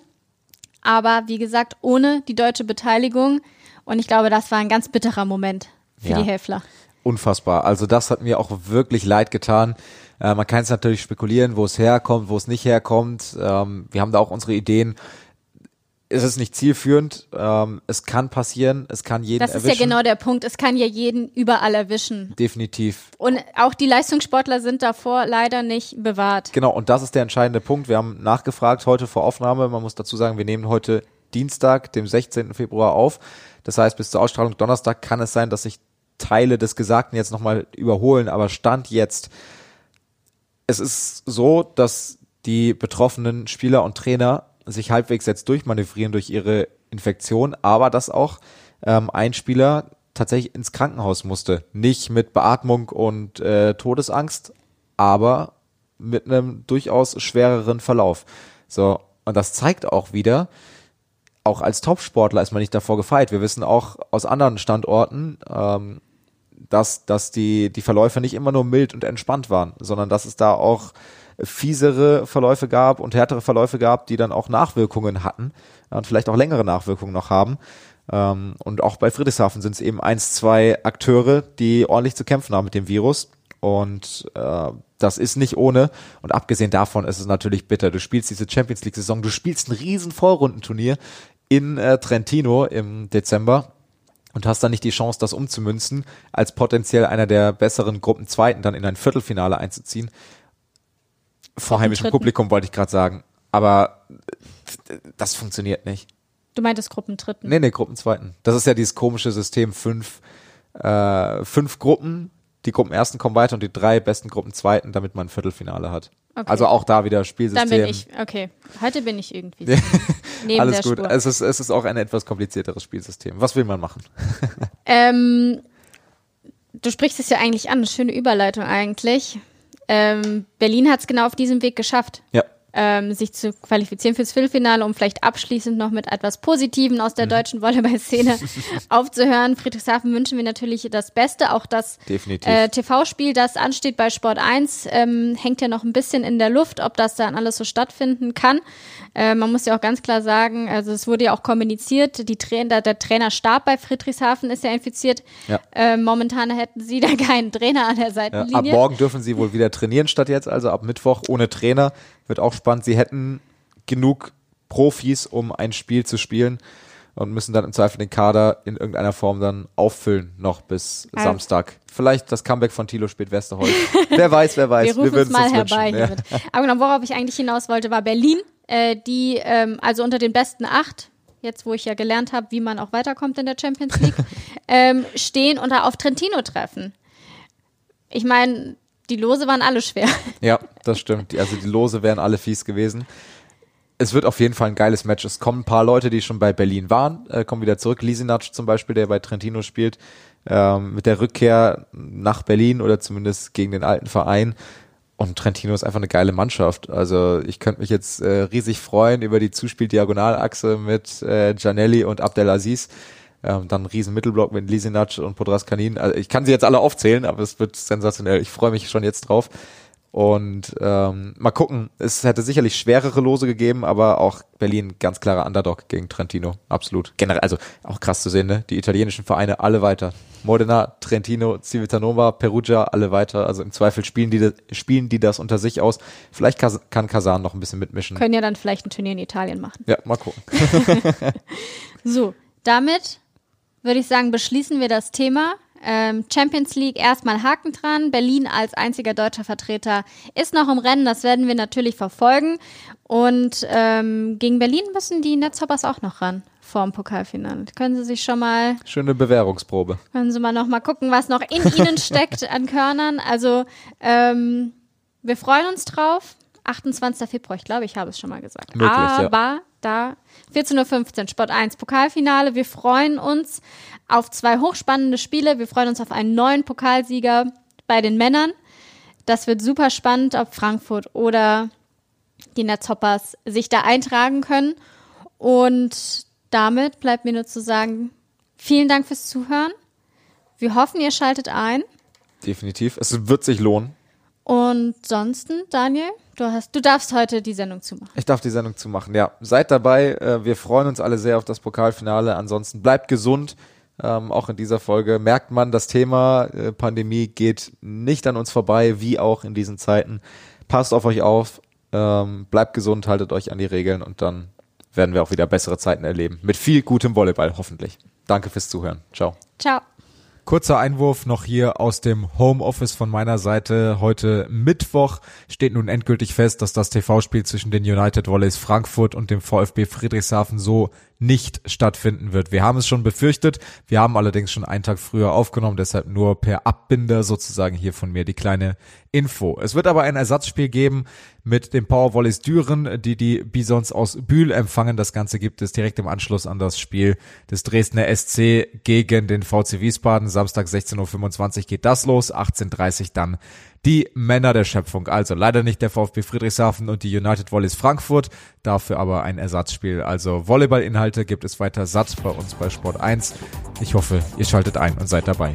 B: aber wie gesagt, ohne die deutsche Beteiligung. Und ich glaube, das war ein ganz bitterer Moment für
C: Ja.
B: die Häfler.
C: Unfassbar. Also das hat mir auch wirklich leid getan. Äh, man kann es natürlich spekulieren, wo es herkommt, wo es nicht herkommt. Ähm, wir haben da auch unsere Ideen. Es ist nicht zielführend. Ähm, es kann passieren. Es kann jeden
B: Das ist
C: erwischen.
B: ja genau der Punkt. Es kann ja jeden überall erwischen.
C: Definitiv.
B: Und auch die Leistungssportler sind davor leider nicht bewahrt.
C: Genau, und das ist der entscheidende Punkt. Wir haben nachgefragt heute vor Aufnahme. Man muss dazu sagen, wir nehmen heute Dienstag, dem 16. Februar auf. Das heißt, bis zur Ausstrahlung Donnerstag kann es sein, dass sich Teile des Gesagten jetzt nochmal überholen. Aber Stand jetzt, es ist so, dass die betroffenen Spieler und Trainer sich halbwegs jetzt durchmanövrieren durch ihre Infektion, aber dass auch ähm, ein Spieler tatsächlich ins Krankenhaus musste. Nicht mit Beatmung und äh, Todesangst, aber mit einem durchaus schwereren Verlauf. So, und das zeigt auch wieder, auch als Topsportler ist man nicht davor gefeit. Wir wissen auch aus anderen Standorten, ähm, dass, dass die, die Verläufe nicht immer nur mild und entspannt waren, sondern dass es da auch fiesere Verläufe gab und härtere Verläufe gab, die dann auch Nachwirkungen hatten und vielleicht auch längere Nachwirkungen noch haben. Ähm, und auch bei Friedrichshafen sind es eben eins, zwei Akteure, die ordentlich zu kämpfen haben mit dem Virus. Und äh, das ist nicht ohne. Und abgesehen davon ist es natürlich bitter. Du spielst diese Champions League-Saison, du spielst ein riesen Vorrundenturnier in äh, Trentino im Dezember und hast dann nicht die Chance, das umzumünzen, als potenziell einer der besseren Gruppenzweiten dann in ein Viertelfinale einzuziehen. Vor heimischem. Publikum wollte ich gerade sagen. Aber das funktioniert nicht.
B: Du meintest Gruppendritten.
C: Nee, nee, Gruppenzweiten. Das ist ja dieses komische System, fünf, äh, fünf Gruppen, die Gruppenersten kommen weiter und die drei besten Gruppenzweiten, damit man ein Viertelfinale hat.
B: Okay.
C: Also auch da wieder Spielsystem.
B: Dann bin ich, okay. Heute bin ich irgendwie neben
C: Alles
B: der
C: gut.
B: Spur.
C: Es ist, es ist auch ein etwas komplizierteres Spielsystem. Was will man machen?
B: Ähm, du sprichst es ja eigentlich an, eine schöne Überleitung eigentlich. Ähm, Berlin hat es genau auf diesem Weg geschafft,
C: Ja.
B: Ähm, sich zu qualifizieren fürs Viertelfinale, um vielleicht abschließend noch mit etwas Positivem aus der
C: Mhm.
B: deutschen Volleyball-Szene aufzuhören. Friedrichshafen wünschen wir natürlich das Beste. Auch das äh, TV-Spiel, das ansteht bei Sport 1, ähm, hängt ja noch ein bisschen in der Luft, ob das dann alles so stattfinden kann. Äh, man muss ja auch ganz klar sagen, also es wurde ja auch kommuniziert, die Trainer, der Trainerstab bei Friedrichshafen ist ja infiziert.
C: Ja.
B: Äh, momentan hätten sie da keinen Trainer an der
C: Ja,
B: Seitenlinie.
C: ab morgen dürfen sie wohl wieder trainieren statt jetzt, also ab Mittwoch ohne Trainer. Wird auch spannend. Sie hätten genug Profis, um ein Spiel zu spielen und müssen dann im Zweifel den Kader in irgendeiner Form dann auffüllen, noch bis
B: Ah.
C: Samstag. Vielleicht das Comeback von Thilo Spät-Westerholz. wer weiß, wer weiß.
B: Wir rufen es mal herbei.
C: Ja.
B: Aber genau, worauf ich eigentlich hinaus wollte, war Berlin, äh, die ähm, also unter den besten acht, jetzt wo ich ja gelernt habe, wie man auch weiterkommt in der Champions League, ähm, stehen und da auf Trentino treffen. Ich meine, die Lose waren alle schwer.
C: Ja, das stimmt. Also die Lose wären alle fies gewesen. Es wird auf jeden Fall ein geiles Match. Es kommen ein paar Leute, die schon bei Berlin waren, äh, kommen wieder zurück. Lisinac zum Beispiel, der bei Trentino spielt, ähm, mit der Rückkehr nach Berlin oder zumindest gegen den alten Verein. Und Trentino ist einfach eine geile Mannschaft. Also ich könnte mich jetzt äh, riesig freuen über die Zuspiel-Diagonalachse mit äh, Gianelli und Abdelaziz. Ähm, dann ein riesen Mittelblock mit Lisinac und Podras Kanin. Also ich kann sie jetzt alle aufzählen, aber es wird sensationell. Ich freue mich schon jetzt drauf. Und ähm, mal gucken, es hätte sicherlich schwerere Lose gegeben, aber auch Berlin ganz klarer Underdog gegen Trentino. Absolut. Generell, also auch krass zu sehen, ne? Die italienischen Vereine alle weiter. Modena, Trentino, Civitanova, Perugia, alle weiter. Also im Zweifel spielen die, das- spielen die das unter sich aus. Vielleicht kann Kasan noch ein bisschen mitmischen.
B: Können ja dann vielleicht ein Turnier in Italien machen.
C: Ja, mal gucken.
B: So, damit würde ich sagen, beschließen wir das Thema. Ähm, Champions League erstmal Haken dran. Berlin als einziger deutscher Vertreter ist noch im Rennen. Das werden wir natürlich verfolgen. Und ähm, gegen Berlin müssen die Netzhoppers auch noch ran vor dem Pokalfinale. Können Sie sich schon mal,
C: Schöne Bewährungsprobe.
B: können Sie mal noch mal gucken, was noch in Ihnen steckt an Körnern. Also ähm, wir freuen uns drauf. 28. Februar, ich glaube, ich habe es schon mal gesagt.
C: Möglich, ja.
B: Aber da 14.15 Uhr, Sport 1 Pokalfinale. Wir freuen uns auf zwei hochspannende Spiele. Wir freuen uns auf einen neuen Pokalsieger bei den Männern. Das wird super spannend, ob Frankfurt oder die Netzhoppers sich da eintragen können. Und damit bleibt mir nur zu sagen, vielen Dank fürs Zuhören. Wir hoffen, ihr schaltet ein.
E: Definitiv. Es wird sich lohnen.
B: Und sonst, Daniel, du, hast, du darfst heute die Sendung zumachen.
E: Ich darf die Sendung zumachen, ja. Seid dabei. Äh, wir freuen uns alle sehr auf das Pokalfinale. Ansonsten bleibt gesund. Ähm, auch in dieser Folge merkt man, das Thema äh, Pandemie geht nicht an uns vorbei, wie auch in diesen Zeiten. Passt auf euch auf, ähm, bleibt gesund, haltet euch an die Regeln und dann werden wir auch wieder bessere Zeiten erleben. Mit viel gutem Volleyball, hoffentlich. Danke fürs Zuhören. Ciao.
B: Ciao.
C: Kurzer Einwurf noch hier aus dem Homeoffice von meiner Seite. Heute Mittwoch steht nun endgültig fest, dass das TV-Spiel zwischen den United Volleys Frankfurt und dem VfB Friedrichshafen so nicht stattfinden wird. Wir haben es schon befürchtet. Wir haben allerdings schon einen Tag früher aufgenommen, deshalb nur per Abbinder sozusagen hier von mir die kleine Info. Es wird aber ein Ersatzspiel geben mit dem Power Volleys Düren, die die Bisons aus Bühl empfangen. Das Ganze gibt es direkt im Anschluss an das Spiel des Dresdner SC gegen den VC Wiesbaden. Samstag 16.25 Uhr geht das los, 18.30 Uhr dann die Männer der Schöpfung. Also leider nicht der VfB Friedrichshafen und die United Volleys Frankfurt, dafür aber ein Ersatzspiel. Also Volleyball-Inhalte gibt es weiter satt bei uns bei Sport 1. Ich hoffe, ihr schaltet ein und seid dabei.